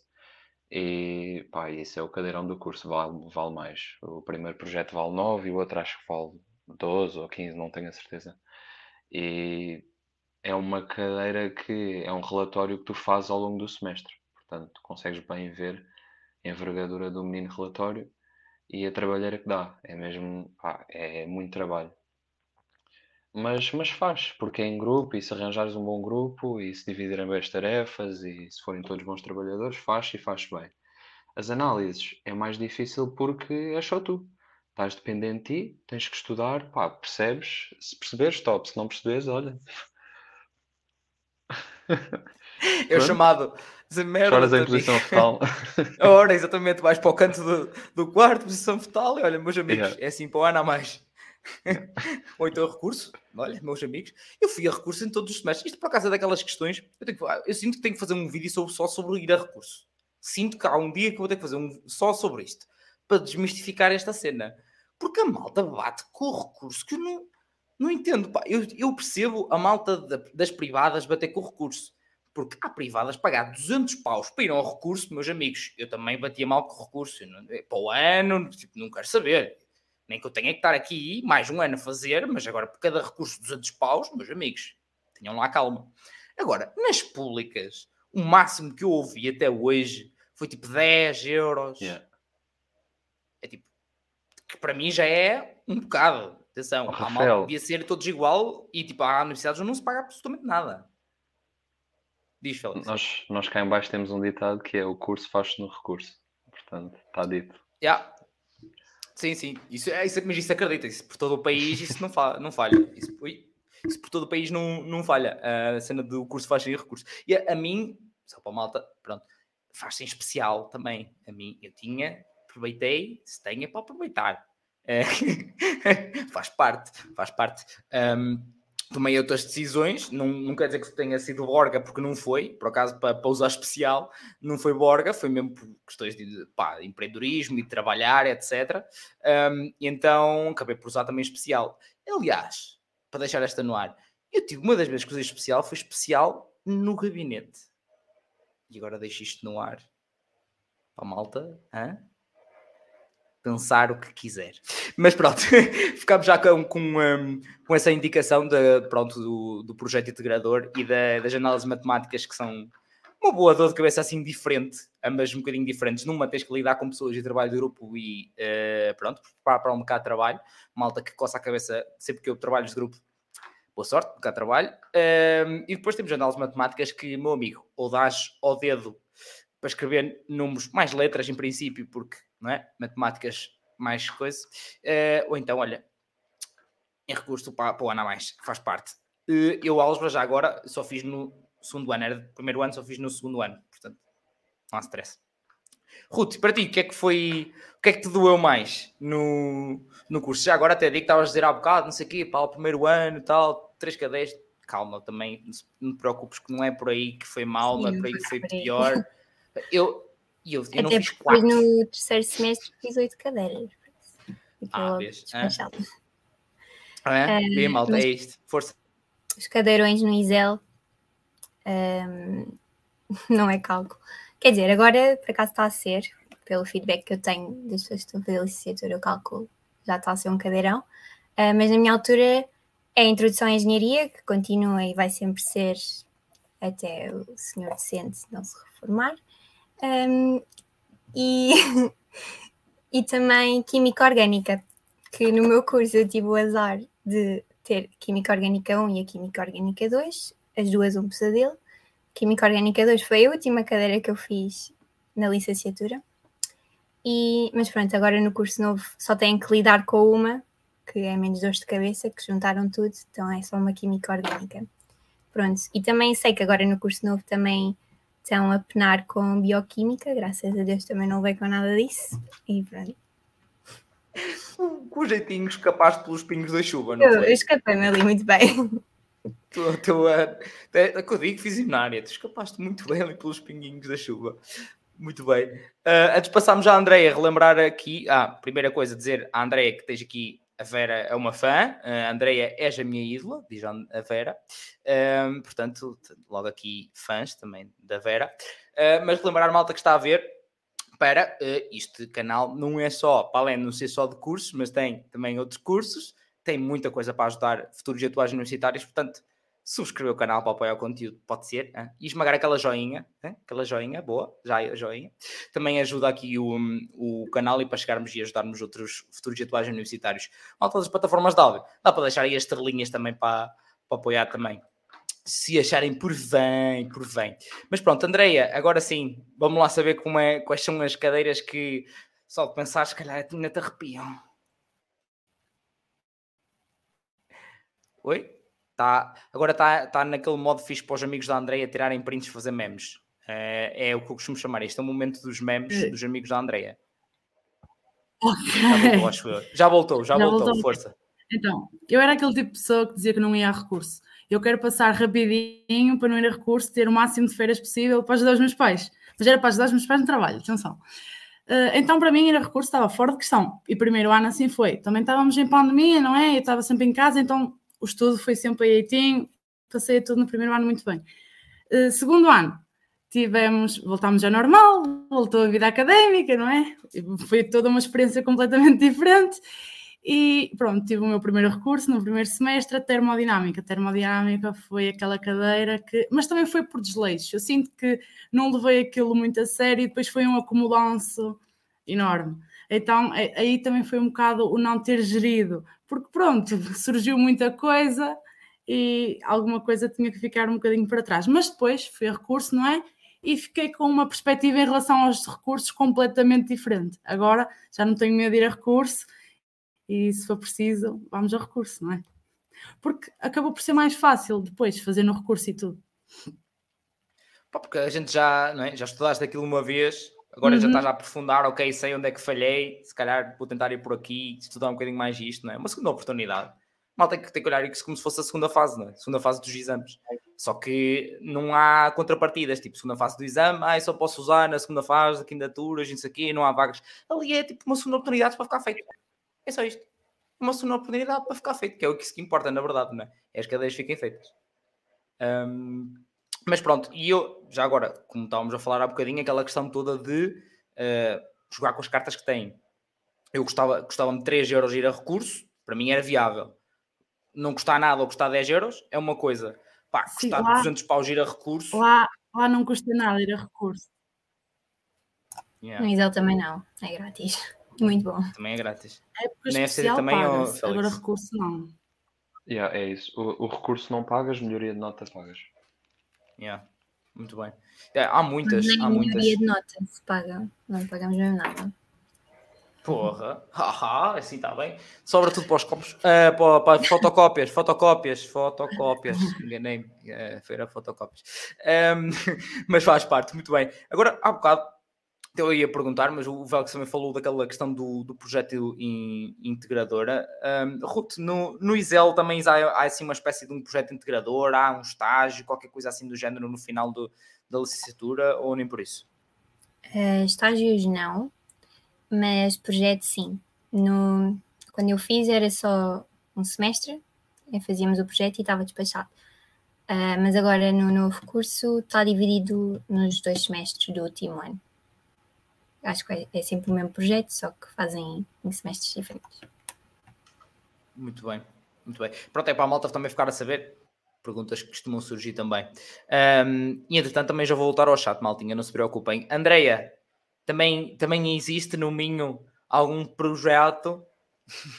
B: E pá, isso é o cadeirão do curso, vale, vale mais. O primeiro projeto vale 9 e o outro acho que vale 12 ou 15, não tenho a certeza. E é uma cadeira que é um relatório que tu fazes ao longo do semestre. Portanto, consegues bem ver envergadura do menino relatório e a trabalheira que dá. É mesmo, pá, é muito trabalho. Mas, mas faz, porque é em grupo e se arranjares um bom grupo e se dividirem bem as tarefas e se forem todos bons trabalhadores, faz e faz bem. As análises é mais difícil porque é só tu. Estás dependente de ti, tens que estudar, pá, percebes? Se perceberes, top. Se não perceberes, olha.
A: É o chamado de merda.
B: Choras em posição fetal.
A: Ora, exatamente, vais para o canto do, do quarto, posição fetal, e olha, meus amigos, yeah. é assim para o ano a mais. Ou então recurso, olha, meus amigos, eu fui a recurso em todos os semestres. Isto por acaso é daquelas questões, eu, tenho, eu sinto que tenho que fazer um vídeo sobre, só sobre ir a recurso. Sinto que há um dia que vou ter que fazer um só sobre isto, para desmistificar esta cena. Porque a malta bate com o recurso que eu não, não entendo. Pá. Eu, eu percebo a malta das privadas bater com o recurso porque há privadas pagar 200 paus para ir ao recurso, meus amigos. Eu também batia mal com o recurso. Não, é, para o ano, tipo, não quero saber. Nem que eu tenha que estar aqui mais um ano a fazer, mas agora por cada recurso 200 paus, meus amigos, tenham lá calma. Agora, nas públicas, o máximo que eu ouvi até hoje foi tipo 10 euros. Yeah. É tipo, que para mim já é um bocado. Atenção, oh, a mal devia ser todos igual e tipo, há universidades onde não se paga absolutamente nada. Diz, Félix.
B: Nós, nós cá em baixo temos um ditado que é o curso faz-se no recurso. Portanto, está dito.
A: Yeah. Sim, sim. Isso, é, isso, mas isso acredita. Isso por todo o país isso não, fa não falha. Isso, ui, isso por todo o país não, não falha. A cena do curso faz-se em recurso. E a, a, mim, só para a malta, pronto, faz-se em especial também. A mim, eu tinha, aproveitei, se tenha para aproveitar. É, faz parte, faz parte. Um, tomei outras decisões, não, não quer dizer que tenha sido Borga, porque não foi, por acaso, para, para usar especial, não foi Borga, foi mesmo por questões de, pá, de empreendedorismo e de trabalhar, etc. Um, e então acabei por usar também especial. Aliás, para deixar esta no ar, eu tive uma das vezes que usei especial, foi especial no gabinete. E agora deixo isto no ar. Para a malta, hã? Pensar o que quiser. Mas pronto, ficamos já com, com, um, com essa indicação de, pronto, do, do projeto integrador e da, das análises matemáticas que são uma boa dor de cabeça assim diferente, ambas um bocadinho diferentes. Numa tens que lidar com pessoas de trabalho de grupo e uh, pronto, preparar para um mercado de trabalho. Malta que coça a cabeça sempre que eu trabalho de grupo. Boa sorte, mercado de trabalho. Uh, e depois temos análises matemáticas que, meu amigo, ou dás ao dedo para escrever números, mais letras em princípio, porque não é? matemáticas mais coisa. Uh, ou então, olha, em recurso para, para o ano a mais, faz parte. Uh, eu, álgebra, já agora, só fiz no segundo ano, era primeiro ano, só fiz no segundo ano, portanto, não há stress. Ruth, para ti, o que é que foi, o que é que te doeu mais no, no curso? Já agora até digo que estavas a dizer há bocado, não sei o quê, para o primeiro ano e tal, três cadeias, calma, também não te preocupes que não é por aí que foi mal, Sim, não é por aí que foi pior. Eu, eu, eu Até
D: não fiz quatro. no terceiro semestre fiz oito cadeiras.
A: Ah, vês? Ah, é? Um, Bem, malta, é isto. Força.
D: Os cadeirões no Isel um, não é cálculo. Quer dizer, agora por acaso está a ser, pelo feedback que eu tenho das pessoas que estão a fazer a licenciatura, eu calculo, já está a ser um cadeirão. Uh, mas na minha altura é a introdução à engenharia, que continua e vai sempre ser até o senhor decente não se reformar. Um, e, e também Química Orgânica, que no meu curso eu tive o azar de ter Química Orgânica 1 e a Química Orgânica 2, as duas um pesadelo. Química Orgânica 2 foi a última cadeira que eu fiz na licenciatura. E, mas pronto, agora no curso novo só tenho que lidar com uma, que é menos dores de cabeça, que juntaram tudo, então é só uma química orgânica. Pronto, e também sei que agora no curso novo também estão a penar com bioquímica, graças a Deus também não veio com nada disso, e pronto.
A: Com jeitinho escapaste pelos pingos da chuva,
D: não eu, foi? Eu escapei-me ali muito bem.
A: Tu, tu, é, é, que eu digo, fiz tu escapaste muito bem ali pelos pinguinhos da chuva. Muito bem. Uh, antes de passarmos à Andreia, relembrar aqui, ah, primeira coisa, dizer à Andreia que esteja aqui a Vera é uma fã, a Andreia és a minha ídola, diz a Vera. Um, portanto, logo aqui fãs também da Vera. Uh, mas lembrar, malta, que está a ver, para uh, este canal não é só, para além de não ser só de cursos, mas tem também outros cursos, tem muita coisa para ajudar futuros atuais universitários, portanto, subscrever o canal para apoiar o conteúdo, pode ser, hein? e esmagar aquela joinha, hein? aquela joinha, boa, já é joinha. Também ajuda aqui o, o canal e para chegarmos e ajudarmos outros futuros atuais universitários. Malta das plataformas de áudio, dá para deixar aí as estrelinhas também para, para apoiar também. Se acharem por bem, por bem. Mas pronto, Andreia, agora sim, vamos lá saber como é, quais são as cadeiras que só de pensar, se calhar ainda te arrepiam. Oi? Tá, agora está tá naquele modo fixe para os amigos da Andreia tirarem prints e fazer memes. É, é o que eu costumo chamar. Este é o momento dos memes é. dos amigos da Andreia. Já voltou. Já voltou, já, já voltou, voltou, força.
C: Então, eu era aquele tipo de pessoa que dizia que não ia a recurso. Eu quero passar rapidinho para não ir a recurso, ter o máximo de feiras possível para ajudar os meus pais. Mas era para ajudar os meus pais no trabalho, atenção. Uh, então, para mim, ir a recurso estava fora de questão. E primeiro ano assim foi. Também estávamos em pandemia, não é? Eu estava sempre em casa, então o estudo foi sempre a 18, passei tudo no primeiro ano muito bem. Uh, segundo ano, tivemos, voltámos ao normal, voltou a vida académica, não é? Foi toda uma experiência completamente diferente. E pronto, tive o meu primeiro recurso no primeiro semestre, a termodinâmica. A termodinâmica foi aquela cadeira que. Mas também foi por desleixo. Eu sinto que não levei aquilo muito a sério e depois foi um acumulanço enorme. Então aí também foi um bocado o não ter gerido, porque pronto, surgiu muita coisa e alguma coisa tinha que ficar um bocadinho para trás. Mas depois fui a recurso, não é? E fiquei com uma perspectiva em relação aos recursos completamente diferente. Agora já não tenho medo de ir a recurso e se for preciso, vamos a recurso, não é? Porque acabou por ser mais fácil depois fazer no recurso e tudo.
A: Porque a gente já, não é? já estudaste aquilo uma vez, Agora uhum. já estás a aprofundar, ok, sei onde é que falhei, se calhar vou tentar ir por aqui, estudar um bocadinho mais isto, não é? Uma segunda oportunidade. Mal tem que, tem que olhar isso como se fosse a segunda fase, não é? Segunda fase dos exames. Só que não há contrapartidas, tipo, segunda fase do exame, ah, só posso usar na segunda fase da candidatura, gente aqui, não há vagas. Ali é tipo uma segunda oportunidade para ficar feito. É só isto. Uma segunda oportunidade para ficar feito, que é o que, que importa, na verdade, não é? É as cadeias fiquem feitas. Um, mas pronto, e eu, já agora, como estávamos a falar há bocadinho, aquela questão toda de uh, jogar com as cartas que tem. Eu gostava, gostava de 3 euros ir a recurso, para mim era viável. Não custar nada ou custar 10 euros é uma coisa. Pá, custar Sim, lá, 200 paus ir a recurso.
C: Lá, lá não custa nada ir a recurso.
D: Yeah. No Isel também não, é grátis. Muito bom.
A: Também é grátis.
C: É Na FCD também pagas, agora recurso não.
B: Yeah, é isso. O, o recurso não pagas, melhoria de nota pagas.
A: Yeah. Muito bem. É, há muitas.
D: Nem
A: há muitas.
D: de nota se paga. Não pagamos mesmo nada.
A: Porra, haha, assim está bem. Sobra tudo para os copos, uh, para, para fotocópias, fotocópias, fotocópias. Enganei-me, uh, era fotocópias. Um, mas faz parte, muito bem. Agora, há bocado, eu ia perguntar, mas o Velx também falou daquela questão do, do projeto in, integradora. Um, Ruth, no, no ISEL também há, há, assim uma espécie de um projeto integrador, há um estágio, qualquer coisa assim do género no final do, da licenciatura, ou nem por isso?
D: Uh, estágios não, mas projeto sim. No, quando eu fiz era só um semestre, fazíamos o projeto e estava despachado. Uh, mas agora no novo curso está dividido nos dois semestres do último ano. Acho que é, é sempre o mesmo projeto, só que fazem em semestres diferentes.
A: Muito bem, muito bem. Pronto, é para a malta também ficar a saber. Perguntas que costumam surgir também. Um, e entretanto, também já vou voltar ao chat, maltinha, não se preocupem. Andreia, também, também existe no Minho algum projeto?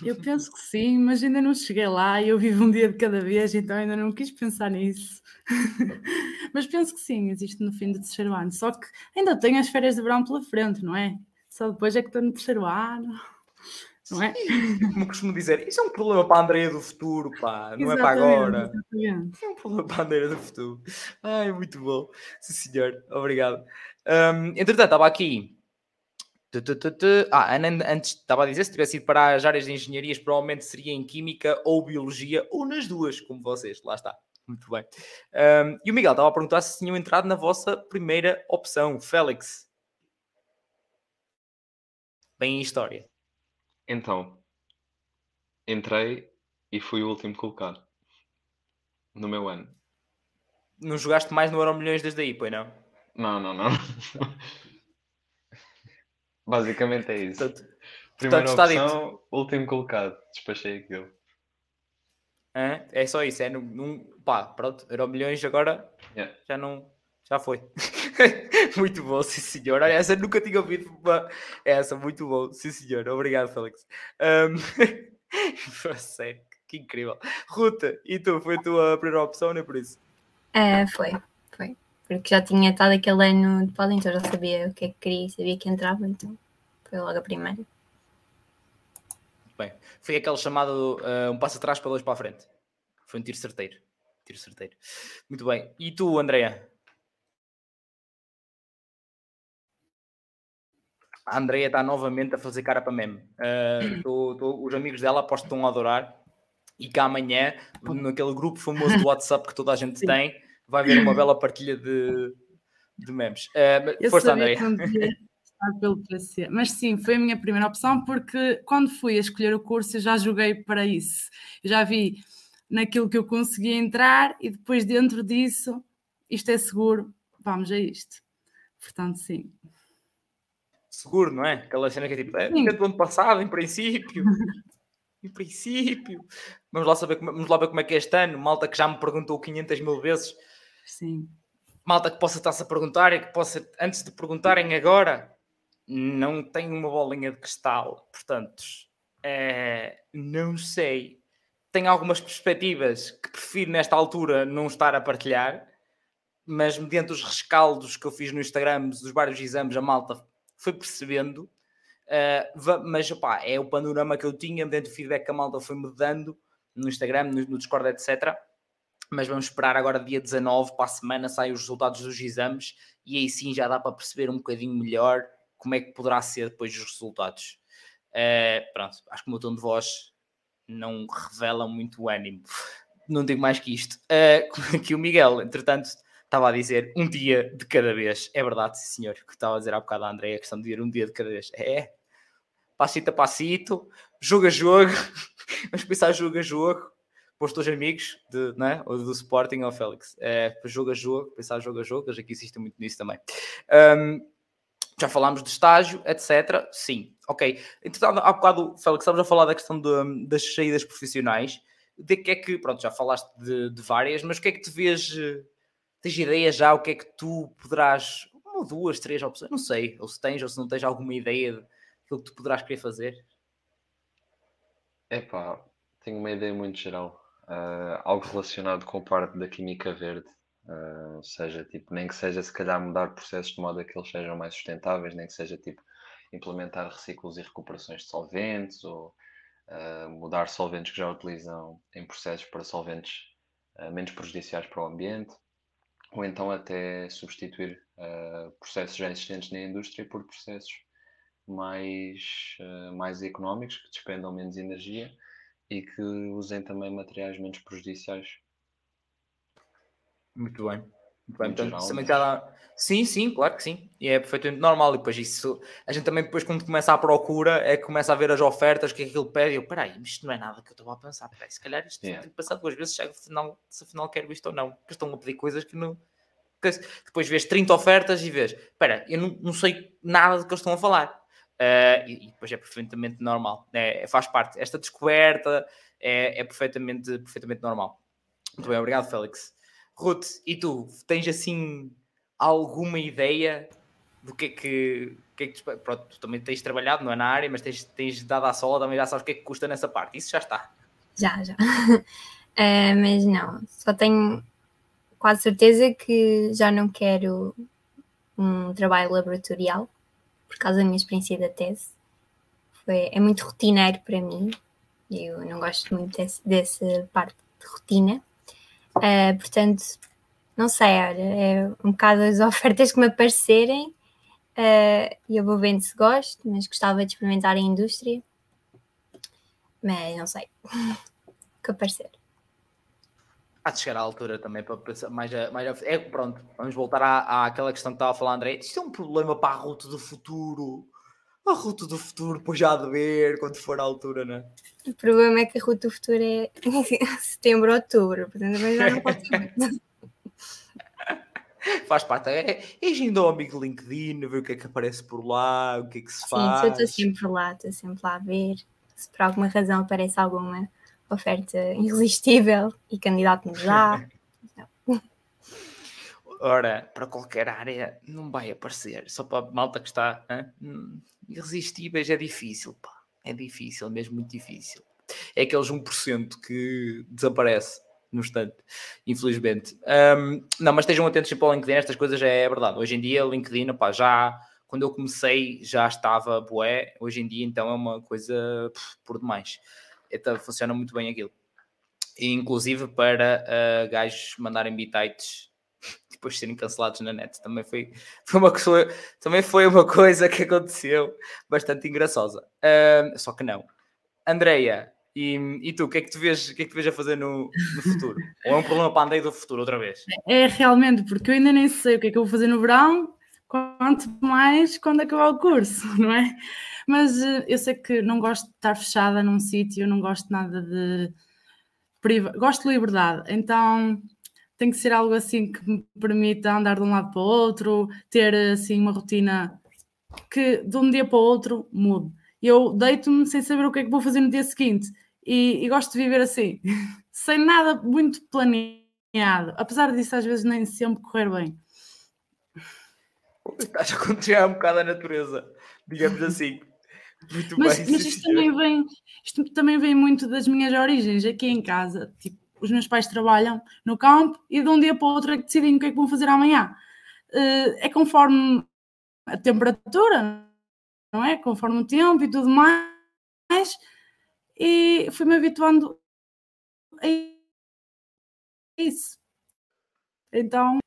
C: Eu penso que sim, mas ainda não cheguei lá e eu vivo um dia de cada vez, então ainda não quis pensar nisso. mas penso que sim, existe no fim do terceiro ano. Só que ainda tenho as férias de verão pela frente, não é? Só depois é que estou no terceiro ano. Não é?
A: Como costumo dizer, isso é um problema para a Andreia do futuro, pá, não exatamente, é para agora. Exatamente. É um problema para a Andreia do futuro. Ai, muito bom. Sim, senhor, obrigado. Um, entretanto, estava aqui ah, antes estava a dizer, se tivesse ido para as áreas de engenharias, provavelmente seria em Química ou Biologia, ou nas duas, como vocês. Lá está. Muito bem. Um, e o Miguel estava a perguntar se tinham entrado na vossa primeira opção, Félix. Bem em história.
B: Então, entrei e fui o último colocado no meu ano.
A: Não jogaste mais no Euro Milhões desde aí, pois não?
B: Não, não, não. Basicamente é isso. Portanto, Primeira portanto, opção, último colocado. Despachei aquilo.
A: É, é só isso. É num, num pá, pronto. Euro milhões agora yeah. já não. Já foi. muito bom, sim senhor. Olha, essa nunca tinha ouvido. Uma... Essa, muito bom, sim senhor. Obrigado, Félix. Um... Sério, que incrível. Ruta, e tu? Foi a tua primeira opção, não é por isso?
D: É, foi, foi porque já tinha estado aquele ano de poli, então já sabia o que é que queria, sabia que entrava, então foi logo a primeira.
A: Bem, foi aquele chamado uh, um passo atrás para dois para a frente. Foi um tiro certeiro. Tiro certeiro. Muito bem. E tu, Andrea? A Andrea está novamente a fazer cara para meme. Uh, tô, tô, os amigos dela aposto que estão a adorar. E que amanhã, naquele grupo famoso do WhatsApp que toda a gente Sim. tem, vai haver uma bela partilha de, de memes. Uh, força,
C: Pelo PC. Mas sim, foi a minha primeira opção porque quando fui a escolher o curso eu já joguei para isso. Eu já vi naquilo que eu conseguia entrar e depois dentro disso, isto é seguro, vamos a isto. Portanto, sim.
A: Seguro, não é? Aquela cena que é tipo, é, do ano passado, em princípio. em princípio. Vamos lá, saber, vamos lá ver como é que é este ano. Malta que já me perguntou 500 mil vezes
C: Sim.
A: Malta que possa estar-se a perguntar e que possa, antes de perguntarem agora, não tenho uma bolinha de cristal, portanto, é, não sei. Tenho algumas perspectivas que prefiro nesta altura não estar a partilhar, mas mediante os rescaldos que eu fiz no Instagram dos vários exames, a malta foi percebendo. Uh, mas opá, é o panorama que eu tinha, mediante o feedback que a malta foi-me dando no Instagram, no, no Discord, etc mas vamos esperar agora dia 19 para a semana saem os resultados dos exames e aí sim já dá para perceber um bocadinho melhor como é que poderá ser depois os resultados. Uh, pronto, acho que o meu tom de voz não revela muito ânimo. Não digo mais que isto. Uh, que o Miguel, entretanto, estava a dizer um dia de cada vez. É verdade, sim, senhor, que estava a dizer há bocado a André, a questão de dizer um dia de cada vez. É, passito a passito, jogo a jogo, vamos pensar jogo a jogo para os teus amigos de, né, ou do Sporting ou Félix. É, jogo a jogo, pensar jogo a jogo, eles aqui insistem muito nisso também. Um, já falámos de estágio, etc. Sim, ok. Então, há bocado, Félix, estavas a falar da questão de, das saídas profissionais. De que é que, pronto, já falaste de, de, várias, mas o que é que te vês? Tens ideia já o que é que tu poderás, uma, duas, três opções, não sei, ou se tens ou se não tens alguma ideia daquilo que tu poderás querer fazer?
B: Epá, tenho uma ideia muito geral uh, algo relacionado com a parte da química verde. Ou seja, tipo, nem que seja se calhar mudar processos de modo a que eles sejam mais sustentáveis, nem que seja tipo implementar reciclos e recuperações de solventes ou uh, mudar solventes que já utilizam em processos para solventes uh, menos prejudiciais para o ambiente, ou então até substituir processos já existentes na indústria por processos mais, mais económicos, que despendam menos energia e que usem também materiais menos prejudiciais.
A: Muito bem. Muito bem. Também já Sim, sim, claro que sim. E é perfeitamente normal. E depois isso, a gente também depois quando começa a procura, é que começa a ver as ofertas, o que é que aquilo pede. E eu, peraí, isto não é nada que eu estava a pensar. Peraí, se calhar isto yeah. tem que passar duas vezes, chega afinal, se afinal quero isto ou não. Porque estão a pedir coisas que não... Que depois vês 30 ofertas e vês, espera, eu não, não sei nada do que eles estão a falar. Uh, e, e, depois é perfeitamente normal. É, faz parte. Esta descoberta é, é perfeitamente, perfeitamente normal. Muito bem, obrigado, Félix. Ruth, e tu, tens assim alguma ideia do que é que, que, é que pronto, tu também tens trabalhado, não é na área, mas tens, tens dado à sola, também já sabes o que é que custa nessa parte, isso já está.
D: Já, já. Uh, mas não, só tenho quase certeza que já não quero um trabalho laboratorial por causa da minha experiência da tese. Foi, é muito rotineiro para mim, eu não gosto muito desse, dessa parte de rotina. Uh, portanto, não sei, olha, é um bocado as ofertas que me aparecerem uh, e eu vou vendo se gosto, mas gostava de experimentar a indústria. Mas não sei o que aparecer.
A: Há de chegar à altura também para pensar mais a, mais a, é, pronto, vamos voltar à, àquela questão que estava a falar, André. Isto é um problema para a ruta do futuro. A ruta do futuro, depois já de ver quando for a altura, não é?
D: O problema é que a ruta do futuro é setembro, outubro, portanto já não pode ser.
A: Faz parte. É, é indo ao amigo LinkedIn, ver o que é que aparece por lá, o que é que se
D: Sim,
A: faz.
D: Sim, eu estou sempre lá, estou sempre lá a ver. Se por alguma razão aparece alguma oferta irresistível e candidato-me já.
A: Ora, para qualquer área não vai aparecer. Só para a malta que está hein? irresistíveis é difícil, pá. É difícil, mesmo muito difícil. É aqueles 1% que desaparece no instante, infelizmente. Um, não, mas estejam atentos para o LinkedIn, estas coisas é verdade. Hoje em dia, o LinkedIn, pá, já quando eu comecei já estava boé, hoje em dia então é uma coisa pff, por demais. Então, funciona muito bem aquilo. E, inclusive para uh, gajos mandarem bitites depois de serem cancelados na net. Também foi, foi, uma, coisa, também foi uma coisa que aconteceu bastante engraçosa. Uh, só que não. Andreia, e, e tu, o que é que tu vês, o que é que tu vês a fazer no, no futuro? Ou é um problema para a Andei do futuro, outra vez?
C: É realmente, porque eu ainda nem sei o que é que eu vou fazer no verão, quanto mais quando acabar o curso, não é? Mas eh, eu sei que não gosto de estar fechada num sítio, não gosto nada de. Gosto de liberdade, então tem que ser algo assim que me permita andar de um lado para o outro, ter assim uma rotina que de um dia para o outro mude. Eu deito-me sem saber o que é que vou fazer no dia seguinte e, e gosto de viver assim, sem nada muito planeado, apesar disso às vezes nem sempre correr bem.
A: Estás a contrariar um bocado a natureza, digamos assim.
C: Muito mas, bem, mas isto, também vem, isto também vem muito das minhas origens aqui em casa. Tipo, os meus pais trabalham no campo e de um dia para o outro é que decidem o que é que vão fazer amanhã. Uh, é conforme a temperatura, não é? Conforme o tempo e tudo mais e fui-me habituando a isso. Então.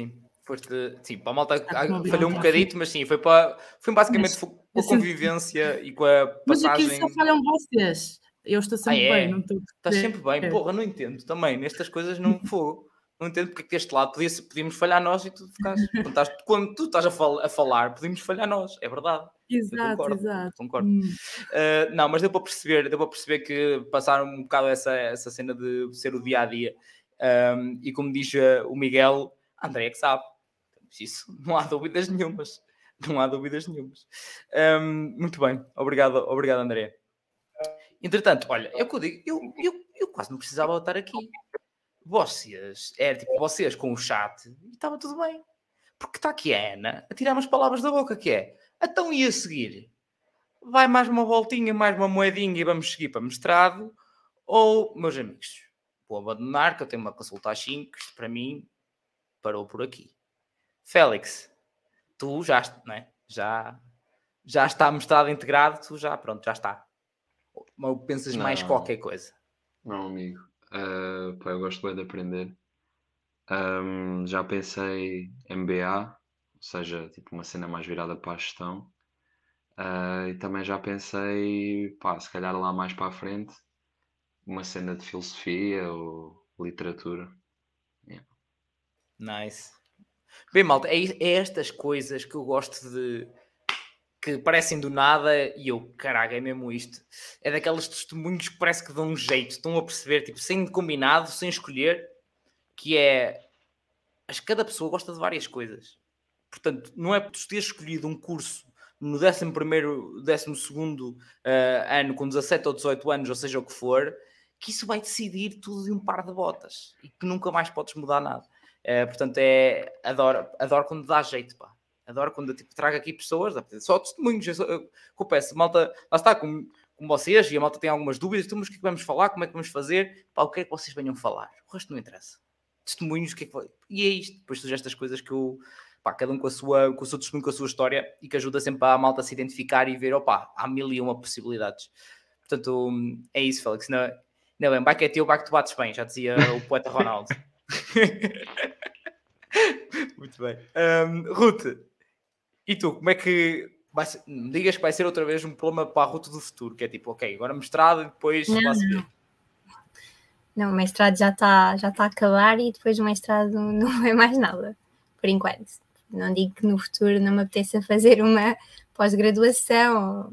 A: Sim, foste. Sim, para a malta falhou um bocadito, mas sim, foi, para, foi basicamente mas, com a convivência e com a passagem.
C: Mas aqui só falham vocês. Eu estou sempre ah, é? bem, não estou.
A: Estás sempre bem, é. porra, não entendo também. Nestas coisas não fogo não entendo porque é que deste lado podia, podíamos falhar nós e tu ficas. quando, estás, quando tu estás a, fal, a, falar, podíamos falhar nós, é verdade.
C: Exato, concordo, exato.
A: Concordo. Hum. Uh, não, mas deu para perceber, deu para perceber que passaram um bocado essa, essa cena de ser o dia a dia. Um, e como diz uh, o Miguel, André é que sabe. Isso não há dúvidas nenhumas. Não há dúvidas nenhumas. Um, muito bem, obrigado, obrigado André. Entretanto, olha, é o que eu digo, eu, eu, eu quase não precisava estar aqui vocês, era tipo vocês com o chat e estava tudo bem. Porque está aqui a Ana a tirar umas palavras da boca que é, então ia seguir. Vai mais uma voltinha, mais uma moedinha e vamos seguir para mestrado. Ou, meus amigos, vou abandonar que eu tenho uma consulta às 5, para mim parou por aqui. Félix, tu já, não é? Já, já está mostrado integrado, tu já, pronto, já está. Ou pensas
B: Não.
A: mais qualquer coisa?
B: Não, amigo. Ah, pá, eu gosto bem de aprender. Ahm, já pensei MBA, ou seja, tipo uma cena mais virada para a gestão. Ah, e também já pensei, pá, se calhar lá mais para a frente, uma cena de filosofia ou literatura.
A: Nice. Bem, malta, é, é estas coisas que eu gosto de. Que parecem do nada e eu, caraca, é mesmo isto. É daqueles testemunhos que parece que dão um jeito, estão a perceber, tipo, sem combinado, sem escolher, que é. Acho que cada pessoa gosta de várias coisas. Portanto, não é por tu teres escolhido um curso no 11 12 ano, com 17 ou 18 anos, ou seja o que for, que isso vai decidir tudo de um par de botas e que nunca mais podes mudar nada. Eh, portanto, é, adoro, adoro quando dá jeito, pá. Adoro quando tipo, trago aqui pessoas, só testemunhos, eu, eu, peço, malta, lá está, como, como vocês, e a malta tem algumas dúvidas, então, mas o que é que vamos falar, como é que vamos fazer, pá, o que é que vocês venham falar? O resto não interessa. Testemunhos, o que é que E é isto, depois surgem estas coisas que eu, pá, cada um com, a sua, com o seu testemunho, com a sua história, e que ajuda sempre a malta a se identificar e ver, opá, há mil e uma possibilidades. Portanto, é isso, Félix. Não, não bem, vai que é teu, que tu bates bem, já dizia o poeta Ronaldo. Muito bem. Um, Ruth, e tu, como é que vai ser- me digas que vai ser outra vez um problema para a Ruth do futuro? Que é tipo, ok, agora mestrado e depois
D: Não,
A: vê.
D: Não, o mestrado já está já tá a acabar e depois do mestrado não é mais nada, por enquanto. Não digo que no futuro não me apeteça fazer uma pós-graduação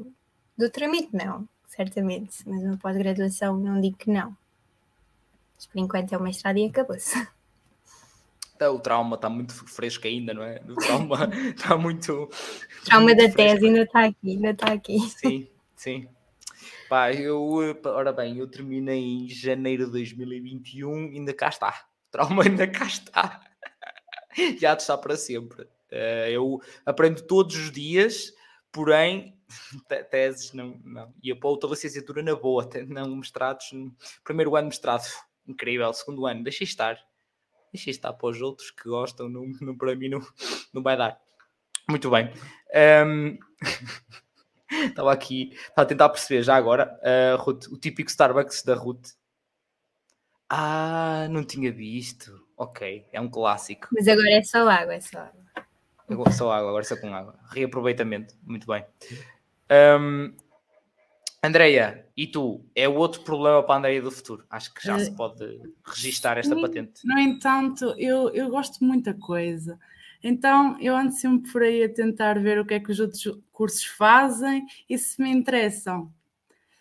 D: do tramite, não, certamente. Mas uma pós-graduação não digo que não. Mas por enquanto é o mestrado e acabou-se.
A: Tá, O trauma está muito fresco ainda, não é? O trauma está muito.
D: O trauma
A: muito
D: da
A: fresco.
D: tese ainda está aqui, ainda está aqui.
A: Sim, sim. Pá, eu, ora bem, eu terminei em janeiro de 2021, ainda cá está. O trauma ainda cá está. Já está para sempre. Eh, eu aprendo todos os dias, porém, te- teses não, não. Ia para outra licenciatura na boa, não mestrados. Primeiro ano mestrado, incrível. Segundo ano, deixei estar. Deixei estar para os outros que gostam, não, não, para mim não, não vai dar. Muito bem. Ahm, Estava aqui, estava a tentar perceber já agora, ah, Ruth, o típico Starbucks da Ruth. Ah, não tinha visto. Ok, é um clássico.
D: Mas agora é só água, é só água.
A: Agora só água, agora só com água. Reaproveitamento, muito bem. Ahm, Andreia, e tu? É o outro problema para a Andreia do futuro. Acho que já
C: Eh,
A: se pode registar esta
C: sim.
A: patente.
C: No entanto, eu, eu gosto de muita coisa. Então, eu ando sempre por aí a tentar ver o que é que os outros cursos fazem e se me interessam.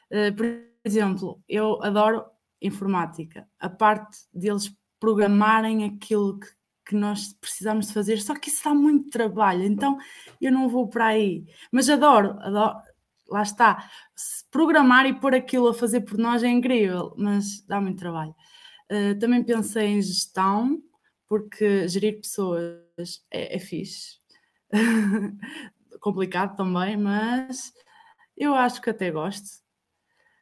C: Eh, por exemplo, eu adoro informática. A parte deles programarem aquilo que, que nós precisamos de fazer, só que isso dá muito trabalho, então eu não vou para aí. Mas adoro, adoro, lá está. Programar e pôr aquilo a fazer por nós é incrível, mas dá muito trabalho. Uh, também pensei em gestão, porque gerir pessoas é, é fixe. Complicado também, mas eu acho que até gosto.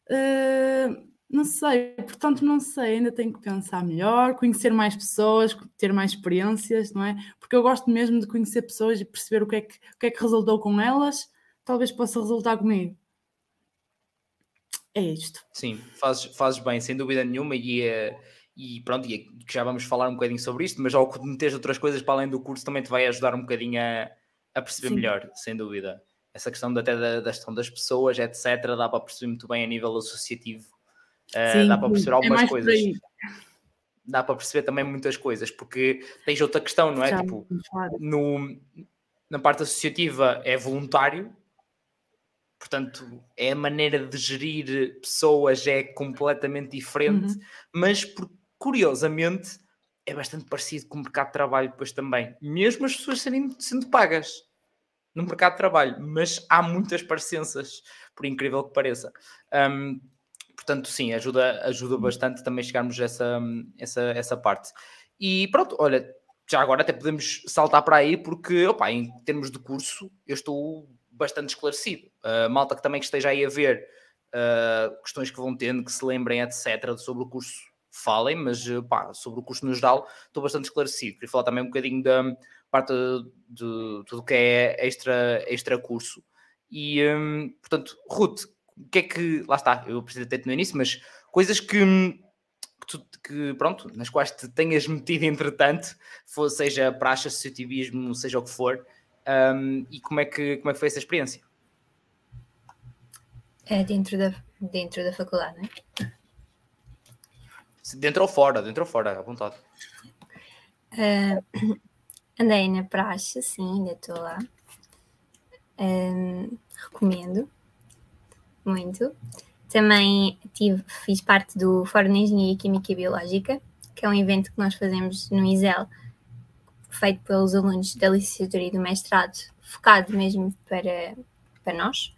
C: Uh, não sei, portanto, não sei, ainda tenho que pensar melhor, conhecer mais pessoas, ter mais experiências, não é? Porque eu gosto mesmo de conhecer pessoas e perceber o que é que, o que, é que resultou com elas, talvez possa resultar comigo. É isto.
A: Sim, fazes, fazes bem, sem dúvida nenhuma, e, eh, e pronto, e que já vamos falar um bocadinho sobre isto, mas ao meteres outras coisas para além do curso também te vai ajudar um bocadinho a, a perceber
C: Sim.
A: melhor, sem dúvida. Essa questão de, até da, da gestão das pessoas, etc., dá para perceber muito bem a nível associativo.
C: Sim,
A: dá para perceber
C: é
A: algumas
C: por
A: coisas. Dá para perceber também muitas coisas, porque tens outra questão, não é?
C: Já
A: Tipo,
C: falar.
A: no, na parte associativa é voluntário, portanto, é a maneira de gerir pessoas é completamente diferente,
C: Uhum.
A: mas por- curiosamente é bastante parecido com o mercado de trabalho depois também, mesmo as pessoas serem, sendo pagas no mercado de trabalho, mas há muitas parecenças, por incrível que pareça. Hum, portanto, sim, ajuda, ajuda bastante também chegarmos a essa, essa, essa parte. E pronto, olha, já agora até podemos saltar para aí, porque opa, em termos de curso eu estou bastante esclarecido. A malta que também esteja aí a ver uh, questões que vão tendo, que se lembrem, etc., sobre o curso, falem, mas pá, sobre o curso no geral estou bastante esclarecido. Queria falar também um bocadinho da parte de, tudo que é extra, extra curso. E, um, portanto, Ruth, o que é que. Lá está, eu preciso ter no início, mas coisas que, que, pronto, nas quais te tenhas metido entretanto, for, seja praxe, associativismo, seja o que for, um, e como é, que, como é que foi essa experiência?
D: É dentro da, dentro da faculdade, não é?
A: Dentro ou fora, dentro ou fora, à vontade.
D: Uh, andei na praxe, sim, ainda estou lá. Um, recomendo muito. Também tive, fiz parte do Fórum de Engenharia Química e Biológica, que é um evento que nós fazemos no ISEL, feito pelos alunos da licenciatura e do mestrado, focado mesmo para, para nós.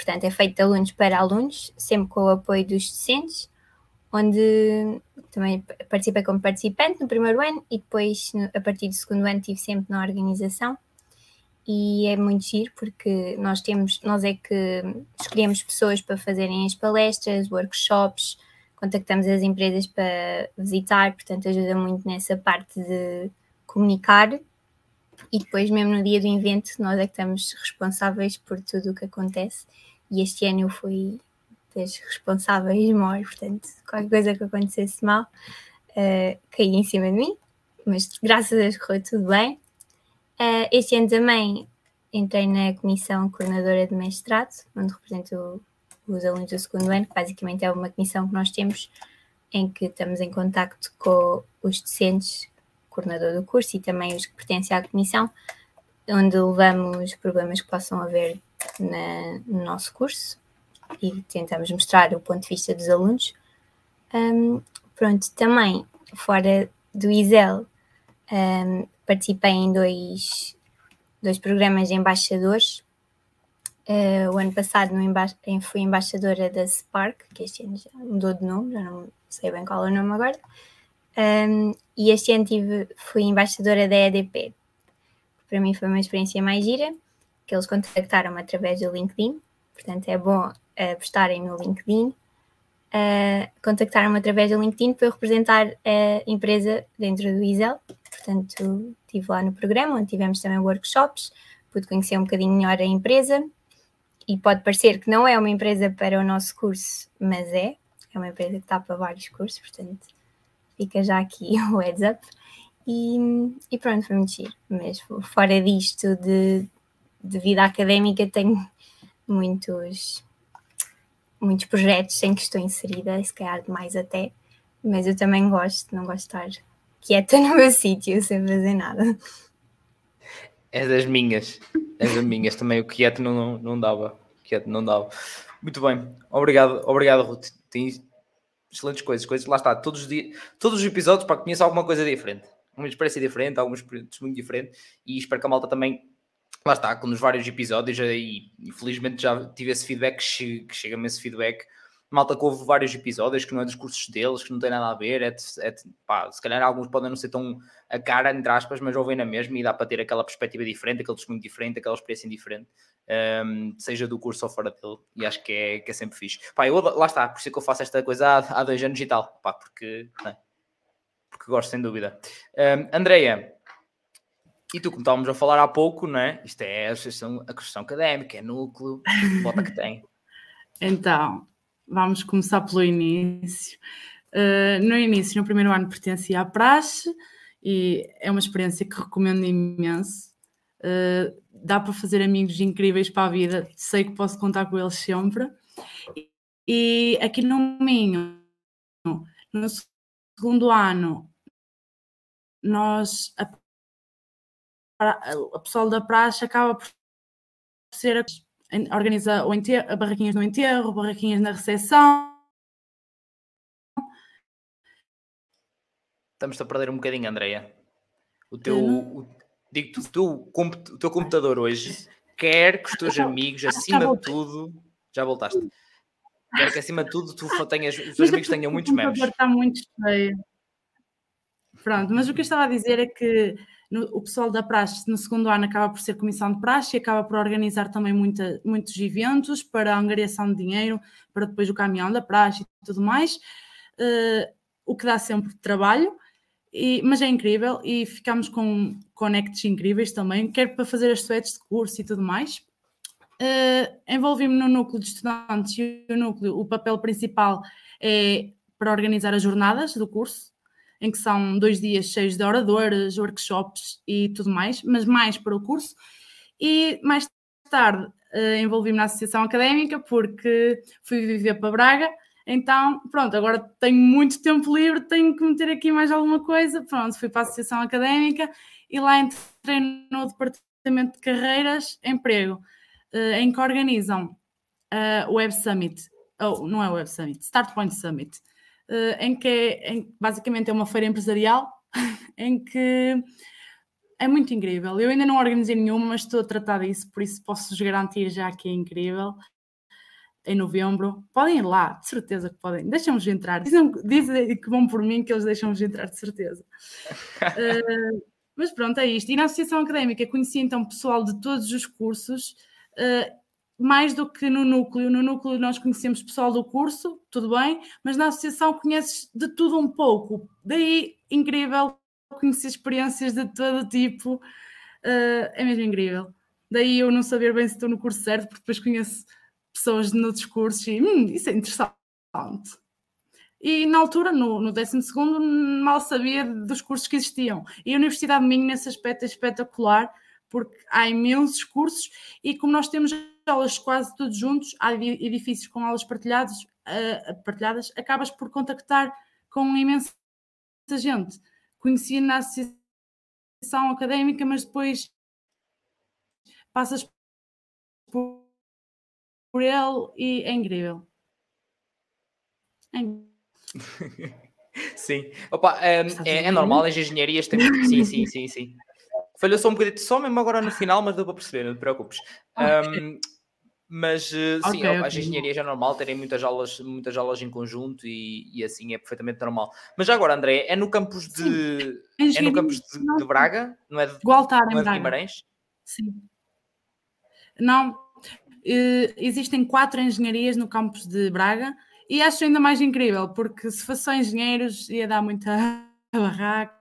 D: Portanto, é feito de alunos para alunos, sempre com o apoio dos docentes, onde também participei como participante no primeiro ano e depois, a partir do segundo ano, estive sempre na organização. E é muito giro porque nós temos, nós é que escolhemos pessoas para fazerem as palestras, workshops, contactamos as empresas para visitar, portanto ajuda muito nessa parte de comunicar. E depois mesmo no dia do evento nós é que estamos responsáveis por tudo o que acontece e este ano eu fui das responsáveis maiores, portanto qualquer coisa que acontecesse mal uh, caía em cima de mim, mas graças a Deus correu tudo bem. Uh, este ano também entrei na comissão coordenadora de mestrado, onde represento os alunos do segundo ano, que basicamente é uma comissão que nós temos em que estamos em contacto com os docentes, coordenador do curso e também os que pertencem à comissão, onde levamos problemas que possam haver na, no nosso curso e tentamos mostrar o ponto de vista dos alunos. Um, pronto, também fora do ISEL, um, participei em dois, dois programas de embaixadores. Uh, o ano passado emba fui embaixadora da Spark, que este ano já mudou de nome, já não sei bem qual é o nome agora. Um, e este ano tive, fui embaixadora da EDP. Para mim foi uma experiência mais gira, que eles contactaram-me através do LinkedIn, portanto é bom uh, no LinkedIn. Uh, contactaram-me através do LinkedIn para eu representar a empresa dentro do ISEL, portanto estive lá no programa, onde tivemos também workshops, pude conhecer um bocadinho melhor a empresa e pode parecer que não é uma empresa para o nosso curso, mas é, é uma empresa que está para vários cursos, portanto fica já aqui o heads up. E, e pronto, foi muito giro. Mas fora disto de, de vida académica, tenho muitos, muitos projetos em que estou inserida, se calhar demais até, mas eu também gosto, não gosto de estar quieta no meu sítio, sem fazer nada.
A: É das minhas, é das minhas também. O quieto não, não, não dava. Quieto não dava. Muito bem, obrigado, obrigado, Ruth. Tem excelentes coisas, coisas. Lá está, todos os, dias, todos os episódios para conhecer alguma coisa diferente. Uma experiência diferente, alguns muito diferente. E espero que a malta também lá está, com os vários episódios e infelizmente já tive esse feedback que chega-me esse feedback malta que houve vários episódios que não é dos cursos deles, que não tem nada a ver, é, de, é de, pá, se calhar alguns podem não ser tão a cara, entre aspas, mas ouvem na mesma e dá para ter aquela perspectiva diferente, aquele testemunho diferente, aquela experiência diferente, um, seja do curso ou fora dele, e acho que é, que é sempre fixe. Pá, eu, lá está, por isso é que eu faço esta coisa há, há dois anos e tal, pá, porque, é? porque gosto, sem dúvida. Um, Andreia, e tu, como estávamos a falar há pouco, não é? Isto é a questão, a questão académica, é núcleo, bota que tem.
C: Então, vamos começar pelo início. Uh, no início, no primeiro ano, pertencia à praxe e é uma experiência que recomendo imenso. Uh, dá para fazer amigos incríveis para a vida, sei que posso contar com eles sempre. E, aqui no Minho, no segundo ano, nós, a, a pessoal da praxe acaba por ser organiza o enterro, barraquinhas no enterro, barraquinhas na recepção.
A: Estamos a perder um bocadinho, Andreia. O teu, o, digo tu, o teu computador hoje quer que os teus amigos, acima de tudo, já voltaste. Quer que acima de tudo tu tenhas, os teus amigos tenham muitos memes.
C: Está muito cheio. Pronto, mas o que eu estava a dizer é que no, o pessoal da praxe no segundo ano acaba por ser comissão de praxe e acaba por organizar também muita, muitos eventos para a angariação de dinheiro, para depois o caminhão da praxe e tudo mais. Uh, o que dá sempre trabalho, e, mas é incrível e ficamos com connects incríveis também, quer para fazer as suetes de curso e tudo mais. Uh, Envolvi-me no núcleo de estudantes e o núcleo, o papel principal é para organizar as jornadas do curso, em que são dois dias cheios de oradores, workshops e tudo mais, mas mais para o curso. E mais tarde uh, envolvi-me na associação académica porque fui viver para Braga. Então, pronto, agora tenho muito tempo livre, tenho que meter aqui mais alguma coisa. Pronto, fui para a associação académica e lá entrei no departamento de carreiras, emprego, uh, em que organizam a uh, Web Summit, oh, não é Web Summit, Start Point Summit, em que é, em, basicamente é uma feira empresarial em que é muito incrível. Eu ainda não organizei nenhuma, mas estou a tratar disso, por isso posso-vos garantir já que é incrível. Em novembro, podem ir lá, de certeza que podem. Deixam-vos entrar. Dizem, dizem que vão por mim que eles deixam-vos entrar, de certeza. uh, mas pronto, é isto. E na Associação Académica conheci então pessoal de todos os cursos. Uh, mais do que no núcleo. No núcleo nós conhecemos pessoal do curso, tudo bem, mas na associação conheces de tudo um pouco. Daí, incrível conhecer experiências de todo tipo, uh, é mesmo incrível. Daí eu não saber bem se estou no curso certo, porque depois conheço pessoas de outros cursos e hum, isso é interessante. E na altura, no, no 12, mal sabia dos cursos que existiam. E a Universidade de Minho, nesse aspecto, é espetacular, porque há imensos cursos e como nós temos aulas quase todos juntos, há edifícios com aulas partilhadas, uh, partilhadas acabas por contactar com imensa gente. Conheci na associação académica, mas depois passas por, por ele e é incrível. É incrível.
A: sim, Opa, é, é, é normal, as engenharias têm. Sim, sim, sim, sim. Falhou só um bocadinho, só mesmo agora no final, mas deu para perceber, não te preocupes. Okay. Um, mas uh, sim, okay, as engenharias é normal terem muitas aulas, muitas aulas em conjunto e, e, assim é perfeitamente normal. Mas já agora, André, é no campus de é no campus de, de, Braga, não é de,
C: Gualtar,
A: não
C: é de
A: Guimarães?
C: Sim. Não, uh, existem quatro engenharias no campus de Braga e acho ainda mais incrível, porque se fossem engenheiros ia dar muita barraca.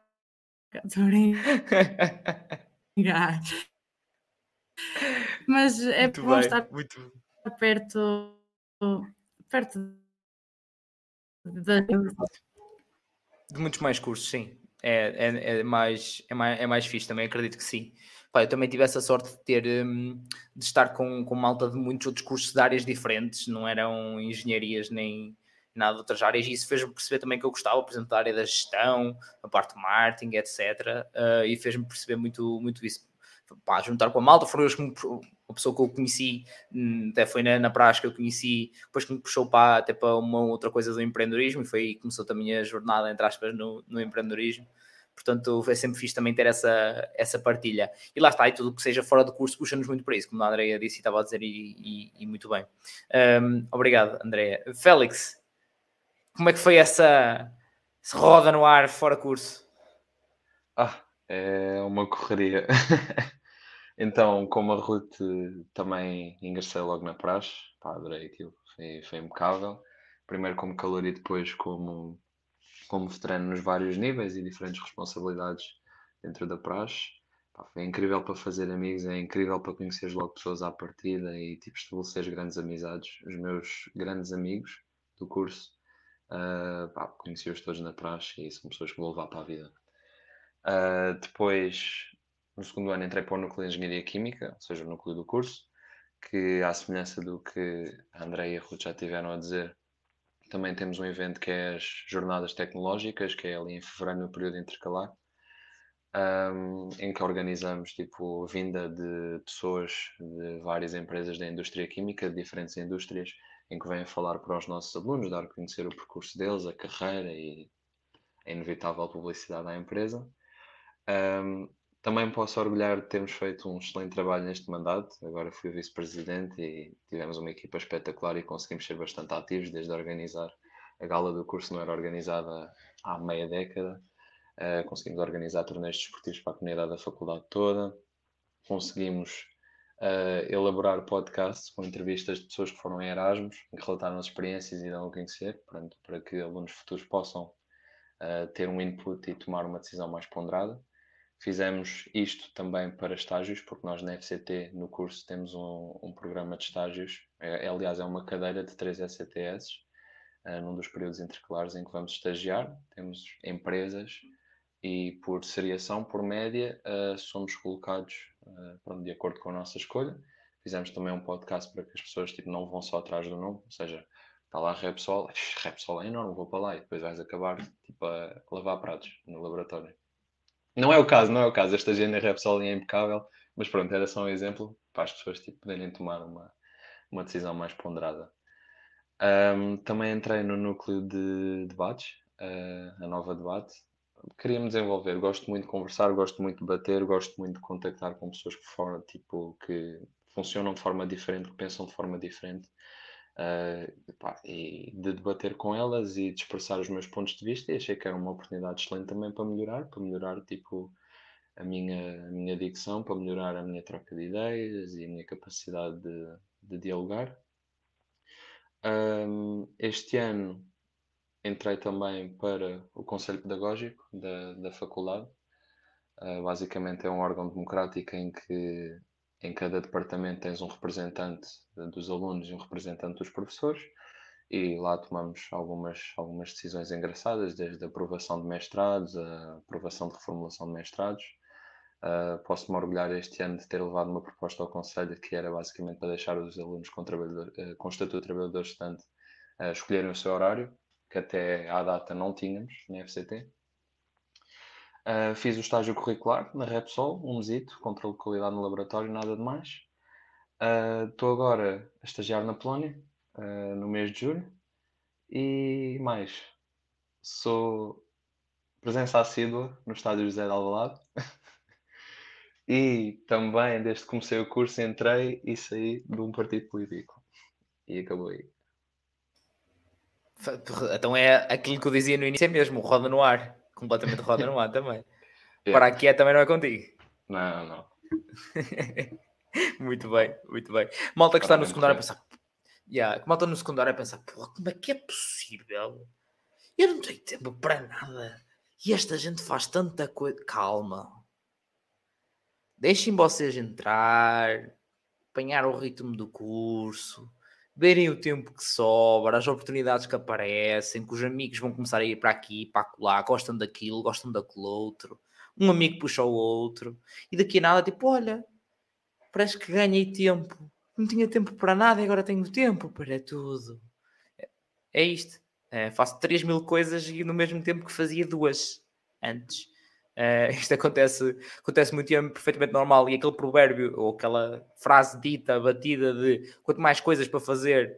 C: Mas é muito bom bem, estar muito... perto, perto de...
A: de muitos mais cursos, sim. É, é, é, mais, é, mais, é mais fixe também, acredito que sim. Pá, eu também tive essa sorte de ter um, de estar com, com malta de muitos outros cursos de áreas diferentes, não eram engenharias nem nada de outras áreas, e isso fez-me perceber também que eu gostava, por exemplo, da área da gestão, a parte de marketing, etc. Uh, e fez-me perceber muito, muito isso pá, juntar com a malta, foram eles que me, uma pessoa que eu conheci, hum, até foi na, na praxe que eu conheci, depois que me puxou para, até para uma outra coisa do empreendedorismo, e foi aí que começou também a jornada, entre aspas, no, no empreendedorismo. Portanto, foi sempre fixe também ter essa, essa partilha. E lá está, e tudo que seja fora do curso puxa-nos muito para isso, como a Andrea disse e estava a dizer, e, e, e muito bem. Um, obrigado, Andrea. Félix, como é que foi essa, essa roda no ar fora curso?
B: Ah, é uma correria. Então, como a Ruth também ingressei logo na praxe, pá, adorei aquilo, foi, foi impecável. Primeiro como calor e depois como, como veterano nos vários níveis e diferentes responsabilidades dentro da praxe. Foi incrível para fazer amigos, é incrível para conhecer logo pessoas à partida e tipo, estabelecer grandes amizades. Os meus grandes amigos do curso, uh, conheci-os todos na praxe e são pessoas que vou levar para a vida. Uh, depois no segundo ano entrei para o núcleo de Engenharia Química, ou seja, o núcleo do curso, que à semelhança do que a André e a Ruth já tiveram a dizer, também temos um evento que é as Jornadas Tecnológicas, que é ali em fevereiro, no período intercalar, um, em que organizamos tipo vinda de pessoas de várias empresas da indústria química, de diferentes indústrias, em que vêm falar para os nossos alunos, dar a conhecer o percurso deles, a carreira e a inevitável publicidade à empresa. Um, também posso orgulhar de termos feito um excelente trabalho neste mandato. Agora fui vice-presidente e tivemos uma equipa espetacular e conseguimos ser bastante ativos desde organizar. A gala do curso não era organizada há meia década. Uh, conseguimos organizar torneios desportivos para a comunidade da faculdade toda. Conseguimos uh, elaborar podcasts com entrevistas de pessoas que foram em Erasmus, que relataram as experiências e dão a conhecer, portanto, para que alunos futuros possam uh, ter um input e tomar uma decisão mais ponderada. Fizemos isto também para estágios, porque nós na FCT, no curso, temos um, um programa de estágios. É, aliás, é uma cadeira de três SCTS, uh, num dos períodos intercalares em que vamos estagiar. Temos empresas e, por seriação, por média, uh, somos colocados uh, de acordo com a nossa escolha. Fizemos também um podcast para que as pessoas tipo, não vão só atrás do nome, ou seja, está lá Repsol, Repsol é enorme, vou para lá e depois vais acabar tipo, a lavar pratos no laboratório. Não é o caso, não é o caso. Esta agenda Repsol é impecável, mas pronto, era só um exemplo para as pessoas tipo, poderem tomar uma, uma decisão mais ponderada. Um, também entrei no núcleo de debates, uh, a nova debate. Queria me desenvolver, gosto muito de conversar, gosto muito de bater, gosto muito de contactar com pessoas que, fora, tipo, que funcionam de forma diferente, que pensam de forma diferente. Uh, pá, e de debater com elas e de expressar os meus pontos de vista e achei que era uma oportunidade excelente também para melhorar, para melhorar tipo a minha, a minha dicção, para melhorar a minha troca de ideias e a minha capacidade de, de dialogar. Um, este ano entrei também para o Conselho Pedagógico da, da faculdade. Uh, basicamente é um órgão democrático em que em cada departamento tens um representante dos alunos e um representante dos professores e lá tomamos algumas, algumas decisões engraçadas, desde a aprovação de mestrados, a aprovação de reformulação de mestrados. Uh, Posso-me orgulhar este ano de ter levado uma proposta ao Conselho que era basicamente para deixar os alunos com, trabalhador, uh, com estatuto de trabalhador estudante uh, escolherem o seu horário, que até à data não tínhamos na FCT. Uh, fiz o estágio curricular na Repsol, um mesito, controle de qualidade no laboratório, nada de mais. Estou uh, agora a estagiar na Polónia, uh, no mês de julho. E mais, sou presença assídua no estádio José de Alvalade. e também, desde que comecei o curso, entrei e saí de um partido político. E acabou aí.
A: Então é aquilo que eu dizia no início, é mesmo, roda no ar completamente roda no ar também. É. Para aqui é também não é contigo.
B: Não, não.
A: muito bem, muito bem. Malta que está no secundário a pensar. Yeah, malta no secundário a pensar, porra, como é que é possível? Eu não tenho tempo para nada. E esta gente faz tanta coisa. Calma. Deixem vocês entrar, apanhar o ritmo do curso, verem o tempo que sobra, as oportunidades que aparecem, que os amigos vão começar a ir para aqui, para lá, gostam daquilo, gostam daquele outro, um amigo puxa o outro, e daqui a nada, tipo, olha, parece que ganhei tempo, não tinha tempo para nada e agora tenho tempo para tudo. É, é isto. É, faço 3 mil coisas e no mesmo tempo que fazia duas antes. Uh, isto acontece, acontece muito e é perfeitamente normal. E aquele provérbio ou aquela frase dita, batida de quanto mais coisas para fazer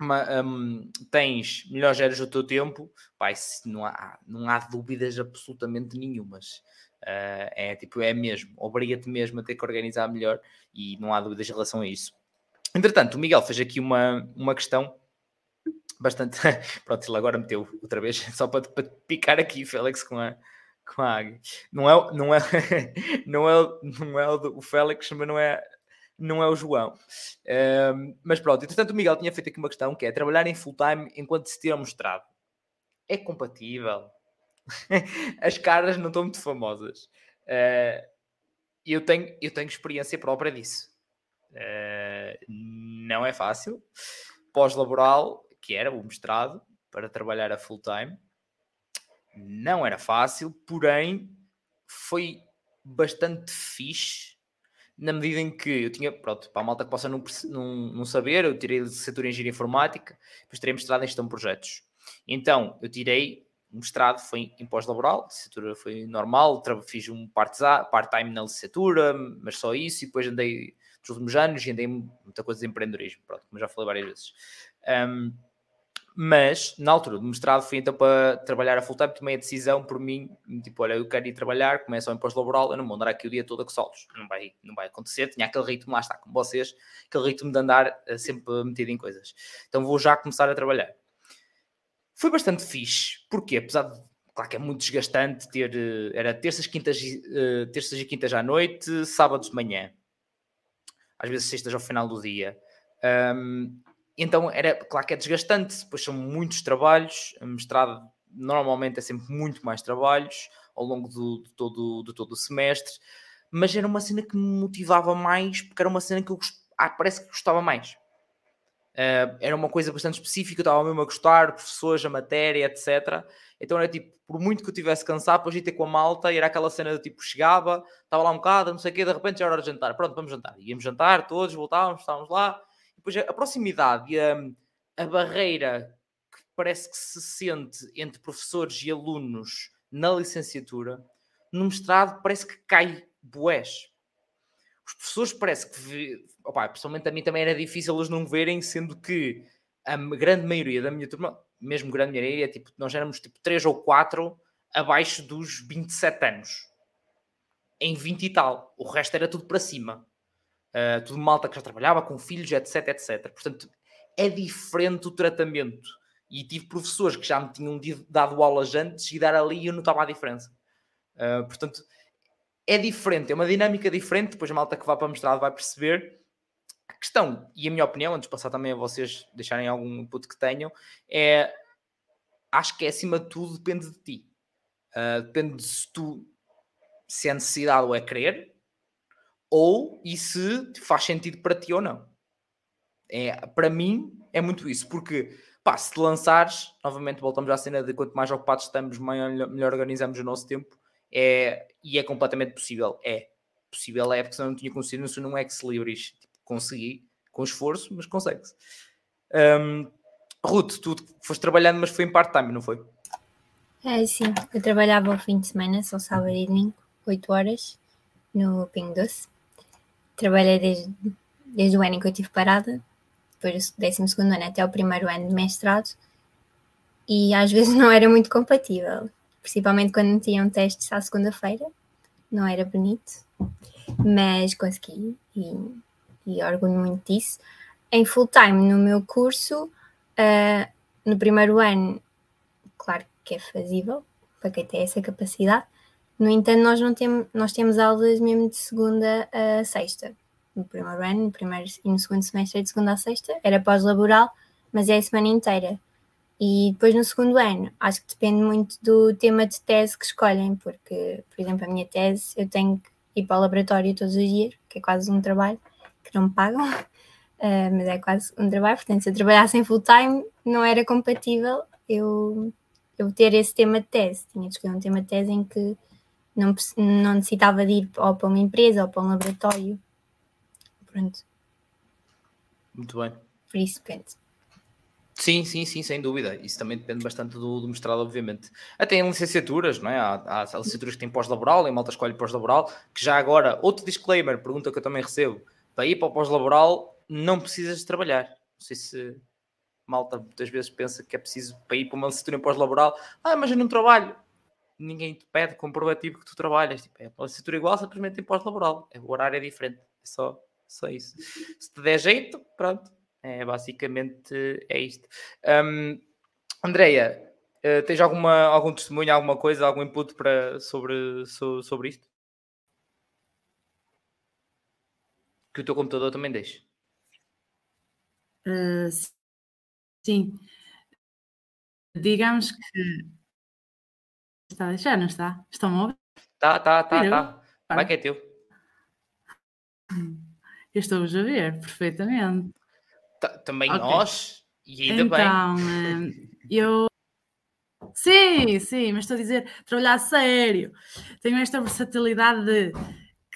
A: uma, um, tens, melhor geres o teu tempo. Pai, não, há, não há dúvidas absolutamente nenhumas. Uh, é tipo, é mesmo, obriga-te mesmo a ter que organizar melhor e não há dúvidas em relação a isso. Entretanto, o Miguel fez aqui uma, uma questão bastante. Pronto, ele agora meteu outra vez, só para, para picar aqui, Félix, com a, Não é, não é, não é, não é o, o Félix, mas não é, não é o João. Mas pronto, entretanto o Miguel tinha feito aqui uma questão que é trabalhar em full time enquanto se tira mostrado. É compatível? As caras não estão muito famosas. Uh, eu, tenho, eu tenho experiência própria disso. Uh, não é fácil. Pós-laboral, que era o mestrado, para trabalhar a full time, não era fácil, porém foi bastante fixe na medida em que eu tinha, pronto, para a malta que possa não, não, não saber, eu tirei licenciatura em Engenharia Informática, depois tirei mestrado em Gestão de Projetos. Então, eu tirei mestrado, foi em pós-laboral, licenciatura foi normal, fiz um part-time na licenciatura, mas só isso, e depois andei nos últimos anos e andei muita coisa de empreendedorismo, pronto, como já falei várias vezes. Um, mas na altura do mestrado fui então para trabalhar a full time, tomei a decisão por mim, tipo, olha, eu quero ir trabalhar, começo ao imposto laboral, eu não vou andar aqui o dia todo a solos, não vai, não vai acontecer, tinha aquele ritmo, lá está, com vocês, aquele ritmo de andar uh, sempre metido em coisas. Então vou já começar a trabalhar. Foi bastante fixe, porque apesar de, claro que é muito desgastante ter, uh, era terças, quintas, uh, terças e quintas à noite, sábados de manhã, às vezes sextas ao final do dia. Um, então era claro que é desgastante, depois são muitos trabalhos, mestrado normalmente é sempre muito mais trabalhos ao longo do, todo, de todo o semestre, mas era uma cena que me motivava mais porque era uma cena que eu ah, parece que gostava mais. Uh, era uma coisa bastante específica, eu estava mesmo a gostar, professores, a matéria, etc. Então era tipo, por muito que eu tivesse cansado, depois ia ter com a malta e era aquela cena de tipo, chegava, estava lá um bocado, não sei o quê, de repente já era hora de jantar. Pronto, vamos jantar. Íamos jantar, todos voltávamos, estávamos lá. Depois a proximidade e a, a barreira que parece que se sente entre professores e alunos na licenciatura, no mestrado parece que cai boés. Os professores parece que, opa, pessoalmente a mim também era difícil eles não verem, sendo que a grande maioria da minha turma, mesmo grande maioria, tipo, nós éramos tipo 3 ou 4 abaixo dos 27 anos. Em 20 e tal. O resto era tudo para cima. Uh, tudo malta que já trabalhava com filhos, etc, etc. Portanto, é diferente o tratamento. E tive professores que já me tinham dado aulas antes e dar ali eu notava a diferença. Uh, portanto, é diferente, é uma dinâmica diferente. Depois a malta que vá para mestrado vai perceber. A questão, e a minha opinião, antes de passar também a vocês deixarem algum input que tenham, é acho que é acima de tudo depende de ti. Uh, depende de se tu se é necessidade ou é querer, ou e se faz sentido para ti ou não. É, para mim é muito isso, porque pá, se lançares, novamente voltamos à cena de quanto mais ocupados estamos, melhor, melhor organizamos o nosso tempo, é, e é completamente possível. É possível, é porque senão não tinha conseguido isso num ex libris. Tipo, consegui com esforço, mas consegue-se. Um, Ruth, tu foste trabalhando, mas foi em part-time, não foi?
D: É, sim. Eu trabalhava ao fim de semana, só sábado e domingo, 8 horas, no Pingo Doce. Trabalhei desde, desde o ano em que eu estive parada, depois do 12 ano até o primeiro ano de mestrado, e às vezes não era muito compatível, principalmente quando tinham testes à segunda-feira, não era bonito, mas consegui e, e orgulho muito disso. Em full time, no meu curso, uh, no primeiro ano, claro que é fazível para quem tem essa capacidade. No entanto, nós não temos, nós temos aulas mesmo de segunda a sexta no primeiro ano, no primeiro e no segundo semestre de segunda a sexta, era pós-laboral, mas é a semana inteira. E depois no segundo ano, acho que depende muito do tema de tese que escolhem, porque, por exemplo, a minha tese eu tenho que ir para o laboratório todos os dias, que é quase um trabalho que não me pagam, uh, mas é quase um trabalho. Portanto, se eu trabalhasse em full time, não era compatível eu, eu ter esse tema de tese. Tinha de escolher um tema de tese em que não, não necessitava de ir ou para uma empresa ou para um laboratório Pronto.
A: Muito bem.
D: Por isso depende.
A: Sim, sim, sim, sem dúvida. Isso também depende bastante do, do mestrado, obviamente. Até em licenciaturas, não é? Há, há licenciaturas que têm pós-laboral, em malta escolhe pós-laboral, que já agora, outro disclaimer, pergunta que eu também recebo, para ir para o pós-laboral não precisas de trabalhar. Não sei se malta muitas vezes pensa que é preciso para ir para uma licenciatura em pós-laboral, ah, mas eu não trabalho. Ninguém te pede comprovativo que tu trabalhas. Tipo, é uma licenciatura igual, simplesmente em pós-laboral. É, o horário é diferente. É só só isso. Se te der jeito, pronto. É, basicamente é isto. Um, Andreia, uh, tens alguma, algum testemunho, alguma coisa, algum input para, sobre, so, sobre isto? Que o teu computador também deixe.
C: Uh, sim. Digamos que. Está deixar, não está? Estão a ouvir?
A: Tá, tá, tá, tá. Vai que é teu.
C: Hum. Estou-vos a ver perfeitamente.
A: Também okay. nós, e ainda então,
C: bem. Então, eu. Sim, sim, mas estou a dizer, trabalhar a sério. Tenho esta versatilidade de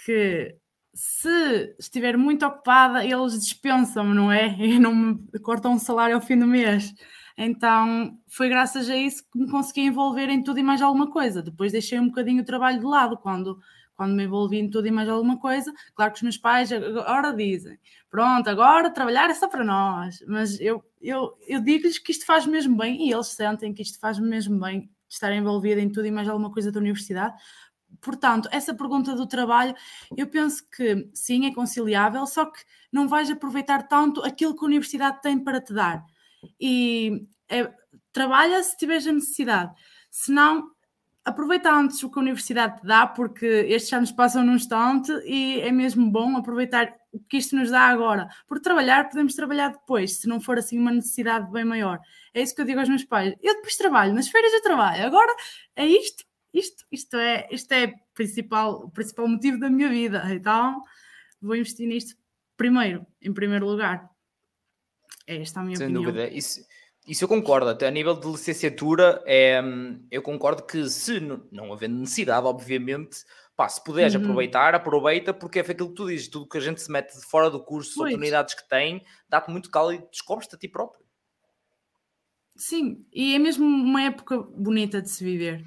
C: que se estiver muito ocupada, eles dispensam-me, não é? E não me cortam um salário ao fim do mês. Então foi graças a isso que me consegui envolver em tudo e mais alguma coisa. Depois deixei um bocadinho o trabalho de lado quando quando me envolvi em tudo e mais alguma coisa, claro que os meus pais agora dizem, pronto, agora trabalhar é só para nós, mas eu, eu, eu digo-lhes que isto faz mesmo bem e eles sentem que isto faz mesmo bem estar envolvida em tudo e mais alguma coisa da universidade. Portanto, essa pergunta do trabalho, eu penso que sim, é conciliável, só que não vais aproveitar tanto aquilo que a universidade tem para te dar. E é, trabalha se tiveres a necessidade, se não, aproveita antes o que a universidade te dá, porque estes anos passam num instante e é mesmo bom aproveitar o que isto nos dá agora. Porque trabalhar, podemos trabalhar depois, se não for assim uma necessidade bem maior. É isso que eu digo aos meus pais. Eu depois trabalho, nas férias eu trabalho. Agora é isto, isto, isto é, isto é principal, o principal motivo da minha vida. Então vou investir nisto primeiro, em primeiro lugar. É esta a minha
A: Sem
C: opinião.
A: dúvida. Isso, isso eu concordo. Até a nível de licenciatura, é, eu concordo que se não havendo necessidade, obviamente, pá, se puderes
C: Uhum.
A: aproveitar, aproveita, porque é aquilo que tu dizes, tudo que a gente se mete de fora do curso,
C: Pois.
A: oportunidades que tem, dá-te muito calo e descobres-te a ti próprio.
C: Sim, e é mesmo uma época bonita de se viver.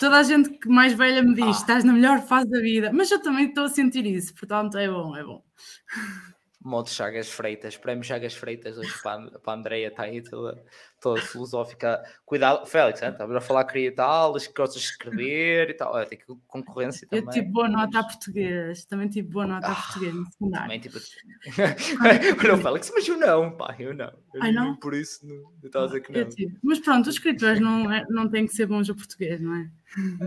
C: Toda a gente que mais velha me diz:
A: Ah.
C: estás na melhor fase da vida, mas eu também estou a sentir isso, portanto é bom, é bom.
A: Modo Chagas Freitas, prémio Chagas Freitas hoje para, a- para a Andreia, está aí toda, toda filosófica. Cuidado, Félix, estava a falar que queria e tal, que gostas de escrever e tal. Olha, tem que- concorrência
C: Eu
A: também.
C: tive boa nota a português, também tive boa nota a
A: Ah,
C: português no secundário.
A: Também, tipo... Olha o Félix, mas eu não, pá, eu não. Eu
C: Ai,
A: nem
C: não?
A: Por isso, não, eu estava a dizer que
C: Eu
A: não.
C: Mas pronto, os escritores não, é- não têm que ser bons a português, não é?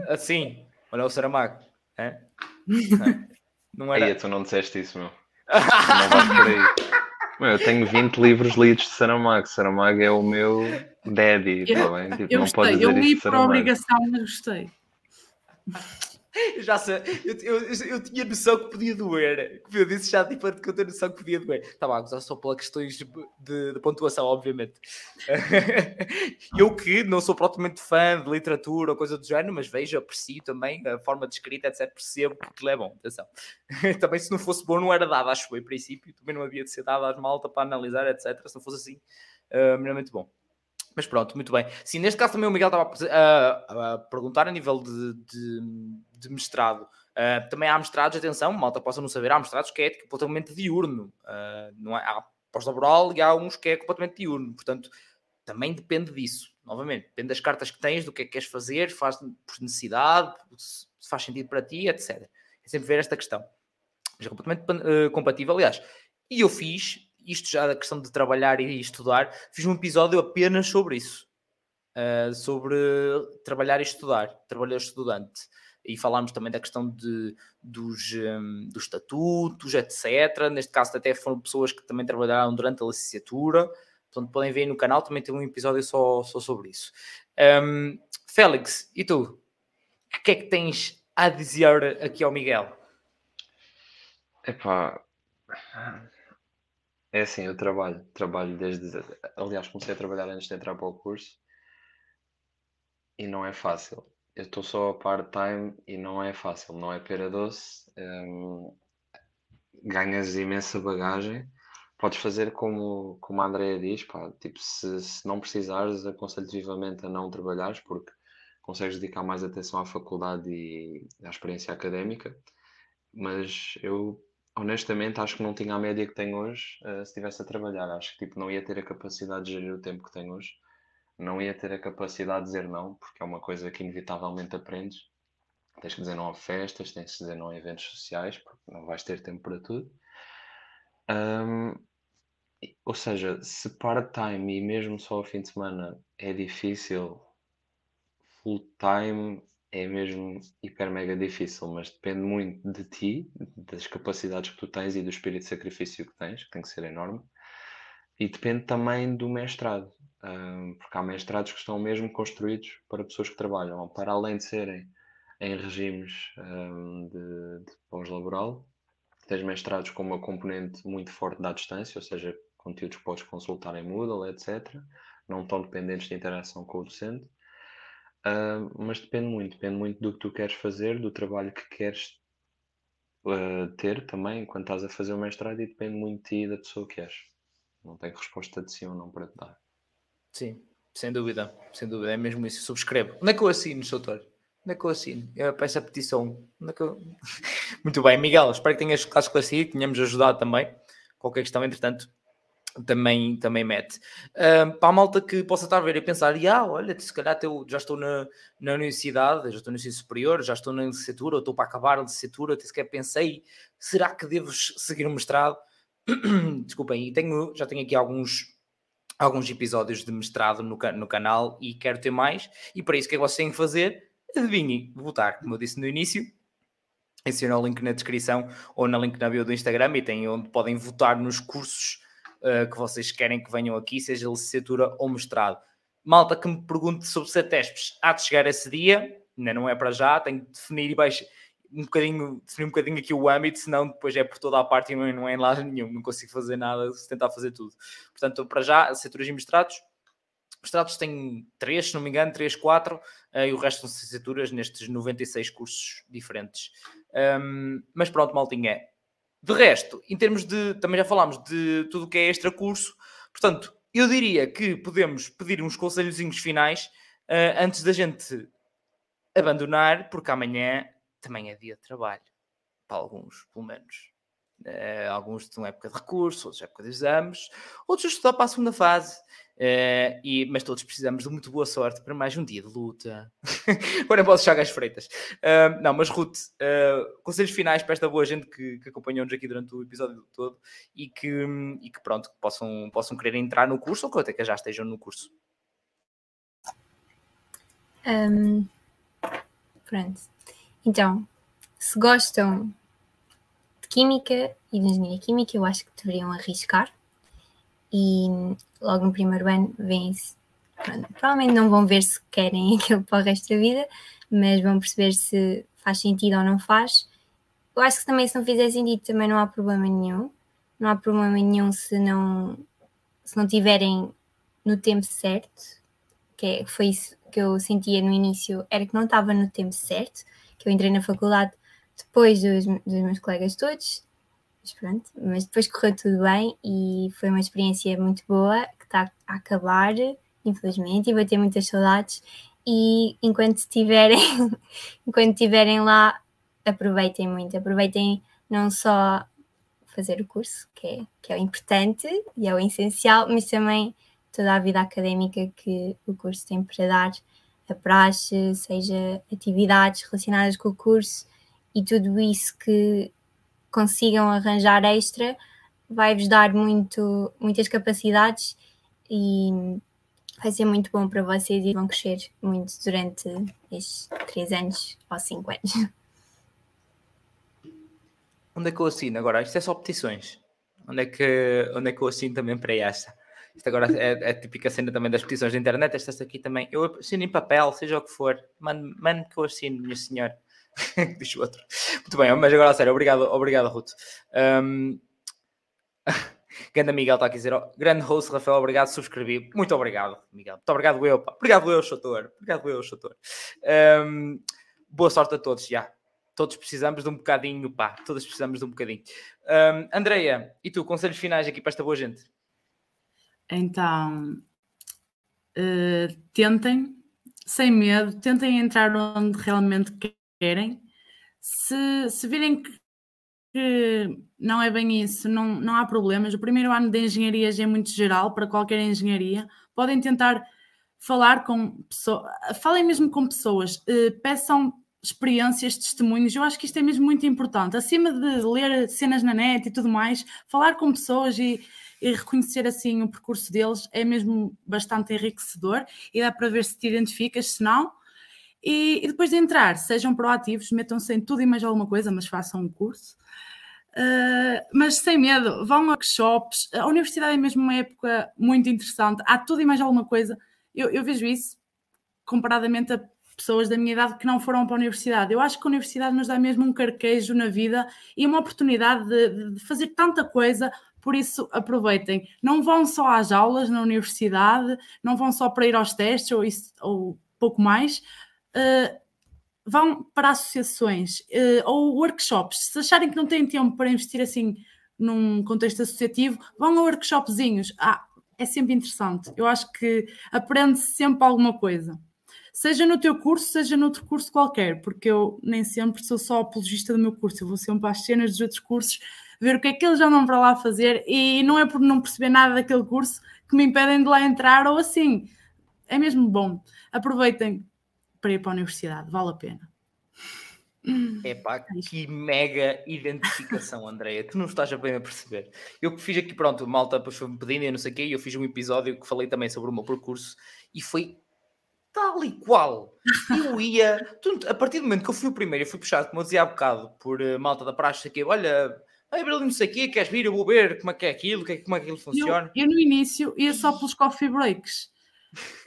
A: Assim, olha o Saramago. é? Não, não
B: Aí,
A: era...
B: tu não disseste isso, meu. Não vais por aí. Meu, eu tenho 20 livros lidos de Saramago. Saramago é o meu daddy,
C: Eu-
B: está bem? Tipo,
C: Eu
B: não pode
C: gostei,
B: dizer
C: eu li por obrigação, mas gostei.
A: Eu já sei, eu, eu, eu tinha noção que podia doer. Eu disse já tipo, que eu tinha noção que podia doer. Estava a gozar só pelas questões de, de- de pontuação, obviamente. eu que não sou propriamente fã de literatura ou coisa do género, mas vejo, aprecio também a forma de escrita, etc. Percebo que é bom, atenção. também se não fosse bom, não era dado, acho eu, em princípio. Também não havia de ser dado às malta para analisar, etc. Se não fosse assim, uh, minimamente bom. Mas pronto, muito bem. Sim, neste caso também o Miguel estava a, a perguntar a nível de, de, de mestrado. Uh, também há mestrados, atenção, malta possa não saber, há mestrados que é completamente diurno. Uh, não é, há pós-laboral e há uns que é completamente diurno. Portanto, também depende disso. Novamente, depende das cartas que tens, do que é que queres fazer, faz por necessidade, se faz sentido para ti, etc. É sempre ver esta questão. Mas é completamente uh, compatível, aliás. E eu fiz, isto já da questão de trabalhar e estudar, fiz um episódio apenas sobre isso. Uh, sobre trabalhar e estudar, trabalhar estudante. E falámos também da questão de, dos, um, dos estatutos, etc. Neste caso, até foram pessoas que também trabalharam durante a licenciatura. Portanto, podem ver aí no canal, também tem um episódio só, só sobre isso. Um, Félix, e tu? O que é que tens a dizer aqui ao Miguel?
B: Epá, é assim, eu trabalho, trabalho desde. Aliás, comecei a trabalhar antes de entrar para o curso e não é fácil. Eu estou só a part-time e não é fácil, não é pera doce. hum, ganhas imensa bagagem. Podes fazer como, como a Andrea diz, pá, tipo, se, se não precisares, aconselho-te vivamente a não trabalhares, porque consegues dedicar mais atenção à faculdade e à experiência académica. Mas eu honestamente acho que não tinha a média que tenho hoje uh, se estivesse a trabalhar. Acho que tipo, não ia ter a capacidade de gerir o tempo que tenho hoje, não ia ter a capacidade de dizer não, porque é uma coisa que inevitavelmente aprendes. Tens que dizer não a festas, tens que dizer não a eventos sociais, porque não vais ter tempo para tudo. Um, ou seja, se part-time e mesmo só ao fim de semana é difícil, full-time é mesmo hiper mega difícil, mas depende muito de ti, das capacidades que tu tens e do espírito de sacrifício que tens, que tem que ser enorme, e depende também do mestrado, porque há mestrados que estão mesmo construídos para pessoas que trabalham, para além de serem em regimes um, de, de pós-laboral, tens mestrados com uma componente muito forte da distância, ou seja, conteúdos que podes consultar em Moodle, etc., não estão dependentes de interação com o docente. Uh, mas depende muito, depende muito do que tu queres fazer, do trabalho que queres uh, ter também enquanto estás a fazer o mestrado e depende muito de ti e da pessoa que és. Não tenho resposta de sim ou não para te dar.
A: Sim, sem dúvida, sem dúvida, é mesmo isso. Subscrevo. Onde é que eu assino, doutor? Onde é que eu assino? Eu peço a petição. Onde é que eu... muito bem, Miguel, espero que tenhas ficado esclarecido, tenhamos ajudado também. Qualquer questão, entretanto, também, também mete. Uh, para a malta que possa estar a ver e pensar, ah, olha, se calhar eu já estou na, na universidade, já estou no ensino superior, já estou na licenciatura, ou estou para acabar a licenciatura, até sequer pensei, será que devo seguir o mestrado? Desculpem, e tenho, já tenho aqui alguns, alguns episódios de mestrado no, no canal e quero ter mais, e para isso o que é que vocês têm que fazer? adivinhem, votar, como eu disse no início. Adiciono o link na descrição ou na link na bio do Instagram e tem onde podem votar nos cursos uh, que vocês querem que venham aqui, seja licenciatura ou mestrado. Malta que me pergunte sobre CETESPs, há de chegar esse dia, ainda não é para já, tenho que definir e baixo um bocadinho, definir um bocadinho aqui o âmbito, senão depois é por toda a parte e não é em lado nenhum, não consigo fazer nada se tentar fazer tudo. Portanto, para já, licenciaturas e mestrados, mestrados têm três, se não me engano, três, quatro, uh, e o resto são licenciaturas nestes 96 cursos diferentes. Um, mas pronto, maltinha. De resto, em termos de. Também já falámos de tudo o que é extra curso. Portanto, eu diria que podemos pedir uns conselhozinhos finais uh, antes da gente abandonar, porque amanhã também é dia de trabalho. Para alguns, pelo menos. Uh, alguns estão época de recurso, outros época de exames, outros estudar para a segunda fase. Uh, e, mas todos precisamos de muito boa sorte para mais um dia de luta. Agora posso chegar às freitas. Uh, não, mas Ruth, conselhos finais para esta boa gente que, que acompanhou-nos aqui durante o episódio todo e que, e que pronto, que possam, possam querer entrar no curso ou que até que já estejam no curso.
D: Um, pronto. Então, se gostam de Química e de Engenharia Química, eu acho que deveriam arriscar e logo no primeiro ano vêm-se. Provavelmente não vão ver se querem aquilo para o resto da vida, mas vão perceber se faz sentido ou não faz. Eu acho que também se não fizer sentido também não há problema nenhum. Não há problema nenhum se não, se não tiverem no tempo certo, que é, foi isso que eu sentia no início, era que não estava no tempo certo, que eu entrei na faculdade depois dos, dos meus colegas todos, mas pronto, mas depois correu tudo bem e foi uma experiência muito boa que está a acabar, infelizmente, e vou ter muitas saudades. E enquanto estiverem, enquanto estiverem lá, aproveitem muito, aproveitem não só fazer o curso, que é, que é o importante e é o essencial, mas também toda a vida académica que o curso tem para dar, a praxe, seja atividades relacionadas com o curso e tudo isso que consigam arranjar extra, vai-vos dar muito, muitas capacidades e vai ser muito bom para vocês e vão crescer muito durante estes três anos ou cinco anos.
A: Onde é que eu assino agora? Isto é só petições. Onde é que, onde é que eu assino também para esta? Isto agora é, é a típica cena também das petições da internet. Esta aqui também. Eu assino em papel, seja o que for. Mande, mande que eu assino, minha senhora. Diz o outro. Muito bem, mas agora a sério, obrigado, obrigado Ruth. Um... Grande Miguel está aqui a dizer, grande host Rafael, obrigado, subscrevi. Muito obrigado, Miguel. Muito obrigado eu, pá. Obrigado eu, Chator. Obrigado eu, Chator. Um... Boa sorte a todos, já. Todos precisamos de um bocadinho, pá. Todos precisamos de um bocadinho. Um... Andreia, e tu, conselhos finais aqui para esta boa gente?
C: Então, uh, tentem, sem medo, tentem entrar onde realmente querem. Se, se virem que, que, não é bem isso, não, não há problemas. O primeiro ano de engenharia é muito geral para qualquer engenharia. Podem tentar falar com pessoas, falem mesmo com pessoas, uh, peçam experiências, testemunhos. Eu acho que isto é mesmo muito importante. Acima de ler cenas na net e tudo mais, falar com pessoas e, e reconhecer assim o percurso deles é mesmo bastante enriquecedor e dá para ver se te identificas, se não e, e, depois de entrar, sejam proativos, metam-se em tudo e mais alguma coisa, mas façam um curso. Uh, mas sem medo, vão a workshops. A universidade é mesmo uma época muito interessante. Há tudo e mais alguma coisa. Eu, eu vejo isso comparadamente a pessoas da minha idade que não foram para a universidade. Eu acho que a universidade nos dá mesmo um carquejo na vida e uma oportunidade de, de fazer tanta coisa por isso aproveitem. Não vão só às aulas na universidade, não vão só para ir aos testes ou, isso, ou pouco mais, uh, vão para associações uh, ou workshops. Se acharem que não têm tempo para investir assim num contexto associativo, vão a workshopzinhos. Ah, é sempre interessante. Eu acho que aprende-se sempre alguma coisa. Seja no teu curso, seja noutro curso qualquer, porque eu nem sempre sou só apologista do meu curso, eu vou sempre às cenas dos outros cursos, ver o que é que eles já vão para lá fazer, e não é por não perceber nada daquele curso que me impedem de lá entrar ou assim. É mesmo bom. Aproveitem para ir para a universidade, vale a pena.
A: Epá, que mega identificação, Andréia. Tu não estás a bem a perceber. Eu fiz aqui, pronto, malta depois foi-me pedindo e não sei o quê, e eu fiz um episódio que falei também sobre o meu percurso e foi tal e qual. Eu ia, a partir do momento que eu fui o primeiro, eu fui puxado, como eu dizia há bocado, por uh, malta da praxe, aqui, olha, não sei o quê, queres vir, eu vou ver como é que é aquilo, é como é que aquilo funciona.
C: Eu, eu no início ia só pelos coffee breaks.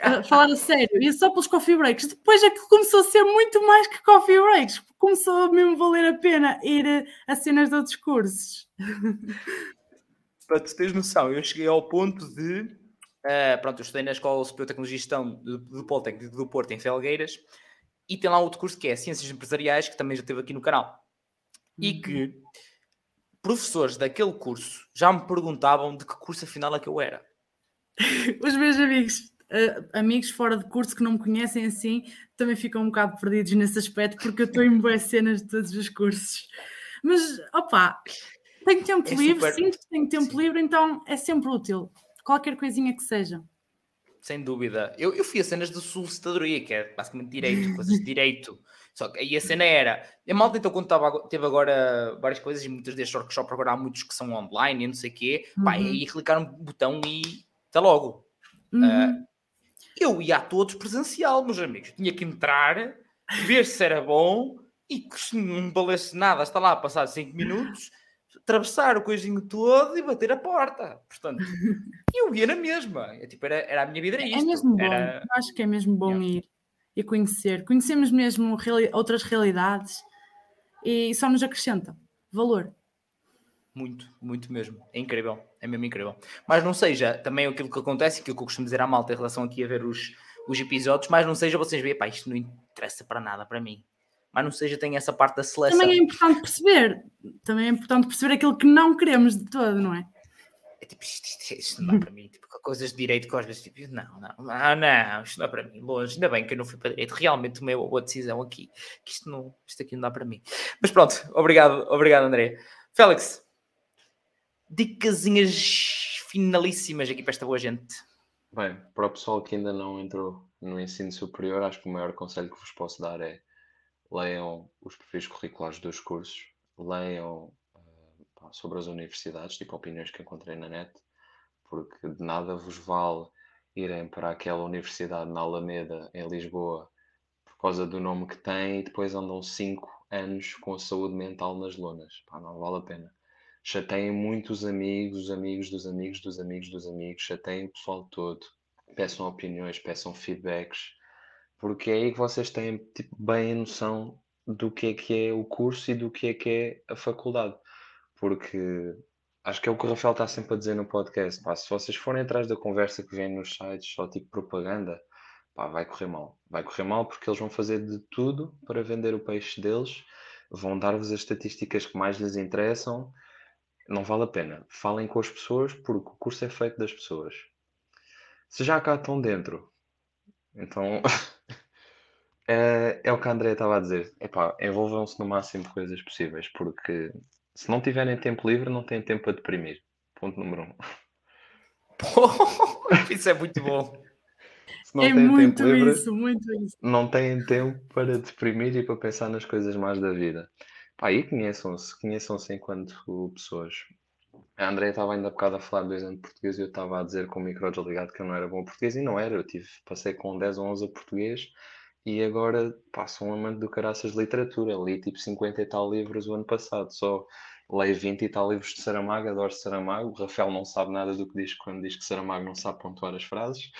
C: Uh, falar a sério, ia só pelos coffee breaks. Depois é que começou a ser muito mais que coffee breaks. Começou a mesmo valer a pena ir a cenas de outros cursos.
A: Para tu teres noção, eu cheguei ao ponto de Uh, pronto, eu estudei na Escola Superior de Tecnologia e Gestão do, do Politécnico do Porto, em Felgueiras, e tem lá outro curso que é Ciências Empresariais, que também já teve aqui no canal. E uhum. que professores daquele curso já me perguntavam de que curso afinal é que eu era.
C: Os meus amigos, uh, amigos fora de curso que não me conhecem assim, também ficam um bocado perdidos nesse aspecto, porque eu estou em boas cenas de todos os cursos. Mas, opa, tenho tempo é livre, super... sinto que tenho tempo Sim. livre, então é sempre útil qualquer coisinha que seja.
A: Sem dúvida. Eu, eu fui a cenas de solicitadoria, que é basicamente direito, coisas de direito. Só que aí a cena era. A malta, então, quando tava, teve agora várias coisas, e muitas destes workshops agora há muitos que são online e não sei o quê, uhum. pá, aí clicar um botão e está logo. Uhum. Uh, eu ia a todos presencial, meus amigos. Tinha que entrar, ver se era bom e que se não valesse nada, está lá, passar 5 minutos, atravessar o coisinho todo e bater a porta. Portanto, eu ia na mesma. É, tipo, era, era a minha vida, é isto.
C: É mesmo bom.
A: Era...
C: Eu acho que é mesmo bom yeah. ir e conhecer. Conhecemos mesmo reali outras realidades e só nos acrescenta valor.
A: Muito, muito mesmo. É incrível. É mesmo incrível. Mas não seja também aquilo que acontece, aquilo que eu costumo dizer à malta em relação aqui a ver os, os episódios, mas não seja vocês verem, pá, isto não interessa para nada para mim mas não seja tem essa parte da seleção.
C: Também é importante perceber, também é importante perceber aquilo que não queremos de todo, não é?
A: É tipo, isto, isto, isto não é para mim, tipo, coisas de direito que às vezes tipo, não, não, não, não, isto não é para mim, longe, ainda bem que eu não fui para direito, realmente tomei uma boa decisão aqui, que isto, não, isto aqui não dá para mim. Mas pronto, obrigado, obrigado André. Félix, dicasinhas finalíssimas aqui para esta boa gente.
B: Bem, para o pessoal que ainda não entrou no ensino superior, acho que o maior conselho que vos posso dar é leiam os perfis curriculares dos cursos, leiam uh, sobre as universidades, tipo opiniões que encontrei na net, porque de nada vos vale irem para aquela universidade na Alameda, em Lisboa, por causa do nome que tem, e depois andam 5 anos com a saúde mental nas lonas. Pá, não vale a pena. Chateiem muitos amigos, os amigos dos amigos dos amigos dos amigos, chateiem o pessoal todo. Peçam opiniões, peçam feedbacks porque é aí que vocês têm tipo, bem a noção do que é que é o curso e do que é que é a faculdade. Porque acho que é o que o Rafael está sempre a dizer no podcast. Pá, se vocês forem atrás da conversa que vem nos sites, só tipo propaganda, pá, vai correr mal. Vai correr mal porque eles vão fazer de tudo para vender o peixe deles, vão dar-vos as estatísticas que mais lhes interessam. Não vale a pena. Falem com as pessoas porque o curso é feito das pessoas. Se já cá estão dentro, então É, é o que a André estava a dizer. Epá, envolvam-se no máximo de coisas possíveis, porque se não tiverem tempo livre, não têm tempo a deprimir. Ponto número um.
A: isso é muito bom.
C: é muito livre, isso, muito isso.
B: Não têm tempo para deprimir e para pensar nas coisas mais da vida. Pá, e conheçam-se, conheçam-se enquanto pessoas. A André estava ainda há bocado a falar do exemplo português e eu estava a dizer com o micro desligado que eu não era bom português e não era. Eu tive, passei com 10 ou 11 a português e agora pá, sou um amante do caraças de literatura. Li tipo 50 e tal livros o ano passado, só leio 20 e tal livros de Saramago, adoro Saramago. O Rafael não sabe nada do que diz quando diz que Saramago não sabe pontuar as frases.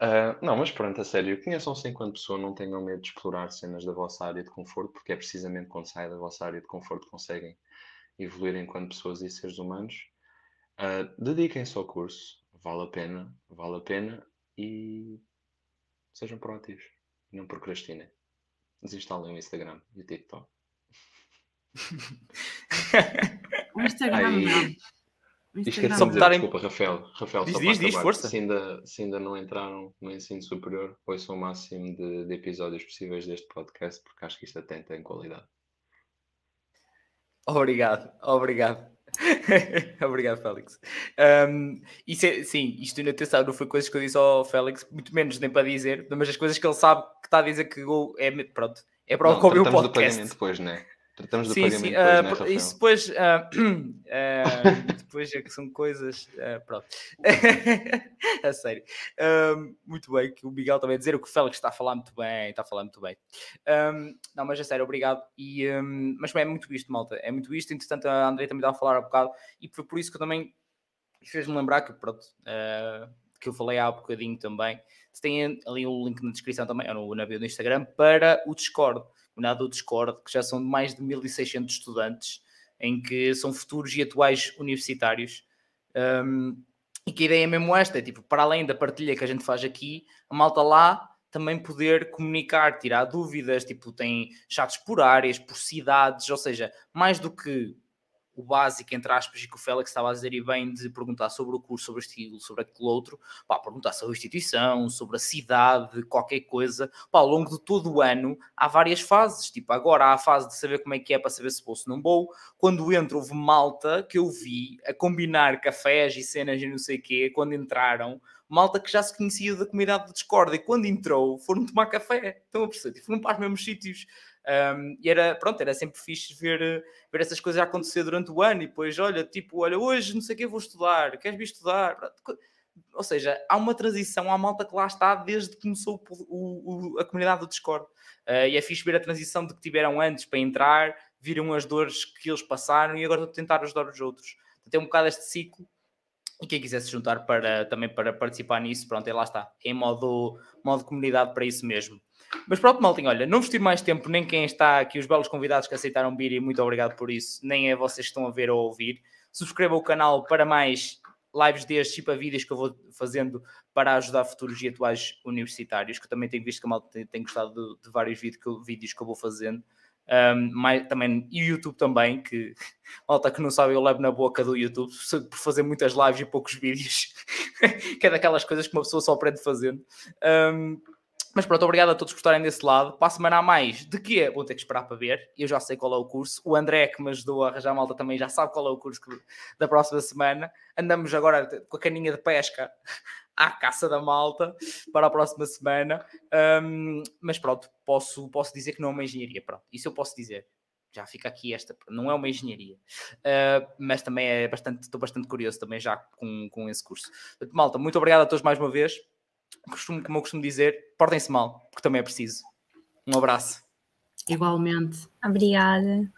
B: uh, não, mas pronto, a sério, conheçam-se enquanto pessoa, não tenham medo de explorar cenas da vossa área de conforto, porque é precisamente quando saem da vossa área de conforto conseguem evoluir enquanto pessoas e seres humanos. Uh, Dediquem-se ao curso, vale a pena, vale a pena e Sejam proativos. Não procrastinem. Desinstalem o Instagram e o TikTok.
C: o Instagram Aí, não.
B: Esqueci de dizer, desculpa, Rafael. Rafael,
A: diz,
B: só
A: diz, diz, força.
B: Se ainda, se ainda não entraram no ensino superior, ouçam o máximo de, de episódios possíveis deste podcast, porque acho que isto até tem qualidade.
A: Obrigado, obrigado. Obrigado, Félix. Um, isso é, sim, isto ainda atenção, não foi coisas que eu disse ao Félix, muito menos nem para dizer, mas as coisas que ele sabe que está a dizer que é pronto, é para o, o podcast.
B: depois, né? Tratamos do
A: sim,
B: pagamento
A: sim.
B: depois,
A: Uh,
B: né,
A: isso depois, uh, uh, depois é que são coisas. pronto. a sério. Um, muito bem, que o Miguel também dizer o que o Félix está a falar muito bem, está a falar muito bem. Um, não, mas a sério, obrigado. E, um, mas é muito isto, malta. É muito isto. Entretanto, a André também estava a falar há bocado, e foi por isso que eu também fez-me lembrar que, pronto, que eu falei há bocadinho também. Tem ali o link na descrição também, ou no, na bio do Instagram, para o Discord. Nada do Discord, que já são mais de 1600 estudantes, em que são futuros e atuais universitários. Um, e que a ideia é mesmo esta, é tipo, para além da partilha que a gente faz aqui, a malta lá também poder comunicar, tirar dúvidas, tipo, tem chats por áreas, por cidades, ou seja, mais do que o básico, entre aspas, e que o Félix estava a dizer e bem, de perguntar sobre o curso, sobre o estilo, sobre aquilo outro, pá, perguntar sobre a instituição, sobre a cidade, qualquer coisa, pá, ao longo de todo o ano há várias fases, tipo, agora há a fase de saber como é que é para saber se vou, se não vou, quando entro houve malta que eu vi a combinar cafés e cenas e não sei o quê, quando entraram, malta que já se conhecia da comunidade do Discord, e quando entrou foram tomar café, estão a perceber, tipo, foram para os mesmos sítios, um, e era, pronto, era sempre fixe ver, ver essas coisas a acontecer durante o ano e depois, olha, tipo, olha, hoje não sei o que vou estudar, queres vir estudar? Ou seja, há uma transição à malta que lá está desde que começou o, o, a comunidade do Discord. Uh, e é fixe ver a transição de que tiveram antes para entrar, viram as dores que eles passaram e agora tentar ajudar os outros. Tem um bocado este ciclo e quem quiser se juntar para, também para participar nisso, pronto, é lá está. É em modo, modo comunidade para isso mesmo. Mas pronto, maltinho, olha, não vos tiro mais tempo, nem quem está aqui, os belos convidados que aceitaram vir, e muito obrigado por isso, nem é vocês que estão a ver ou a ouvir. Subscrevam o canal para mais lives destes e para vídeos que eu vou fazendo para ajudar futuros e atuais universitários, que eu também tenho visto que a malta tem, tem gostado de, de vários vídeos que, eu, vídeos que eu vou fazendo. Um, mais, também, e o YouTube também, que malta que não sabe, eu levo na boca do YouTube por fazer muitas lives e poucos vídeos, que é daquelas coisas que uma pessoa só aprende fazendo. Um, mas pronto, obrigado a todos por estarem desse lado. Para a semana a mais, de que é? Vou ter que esperar para ver. Eu já sei qual é o curso. O André, que me ajudou a arranjar malta, também já sabe qual é o curso da próxima semana. Andamos agora com a caninha de pesca à caça da malta para a próxima semana. Um, mas pronto, posso, posso dizer que não é uma engenharia. Pronto, isso eu posso dizer. Já fica aqui esta, não é uma engenharia, uh, mas também é bastante, estou bastante curioso também já com, com esse curso. Malta, muito obrigado a todos mais uma vez costumo, como eu costumo dizer, portem-se mal, porque também é preciso. Um abraço.
C: Igualmente.
D: Obrigada.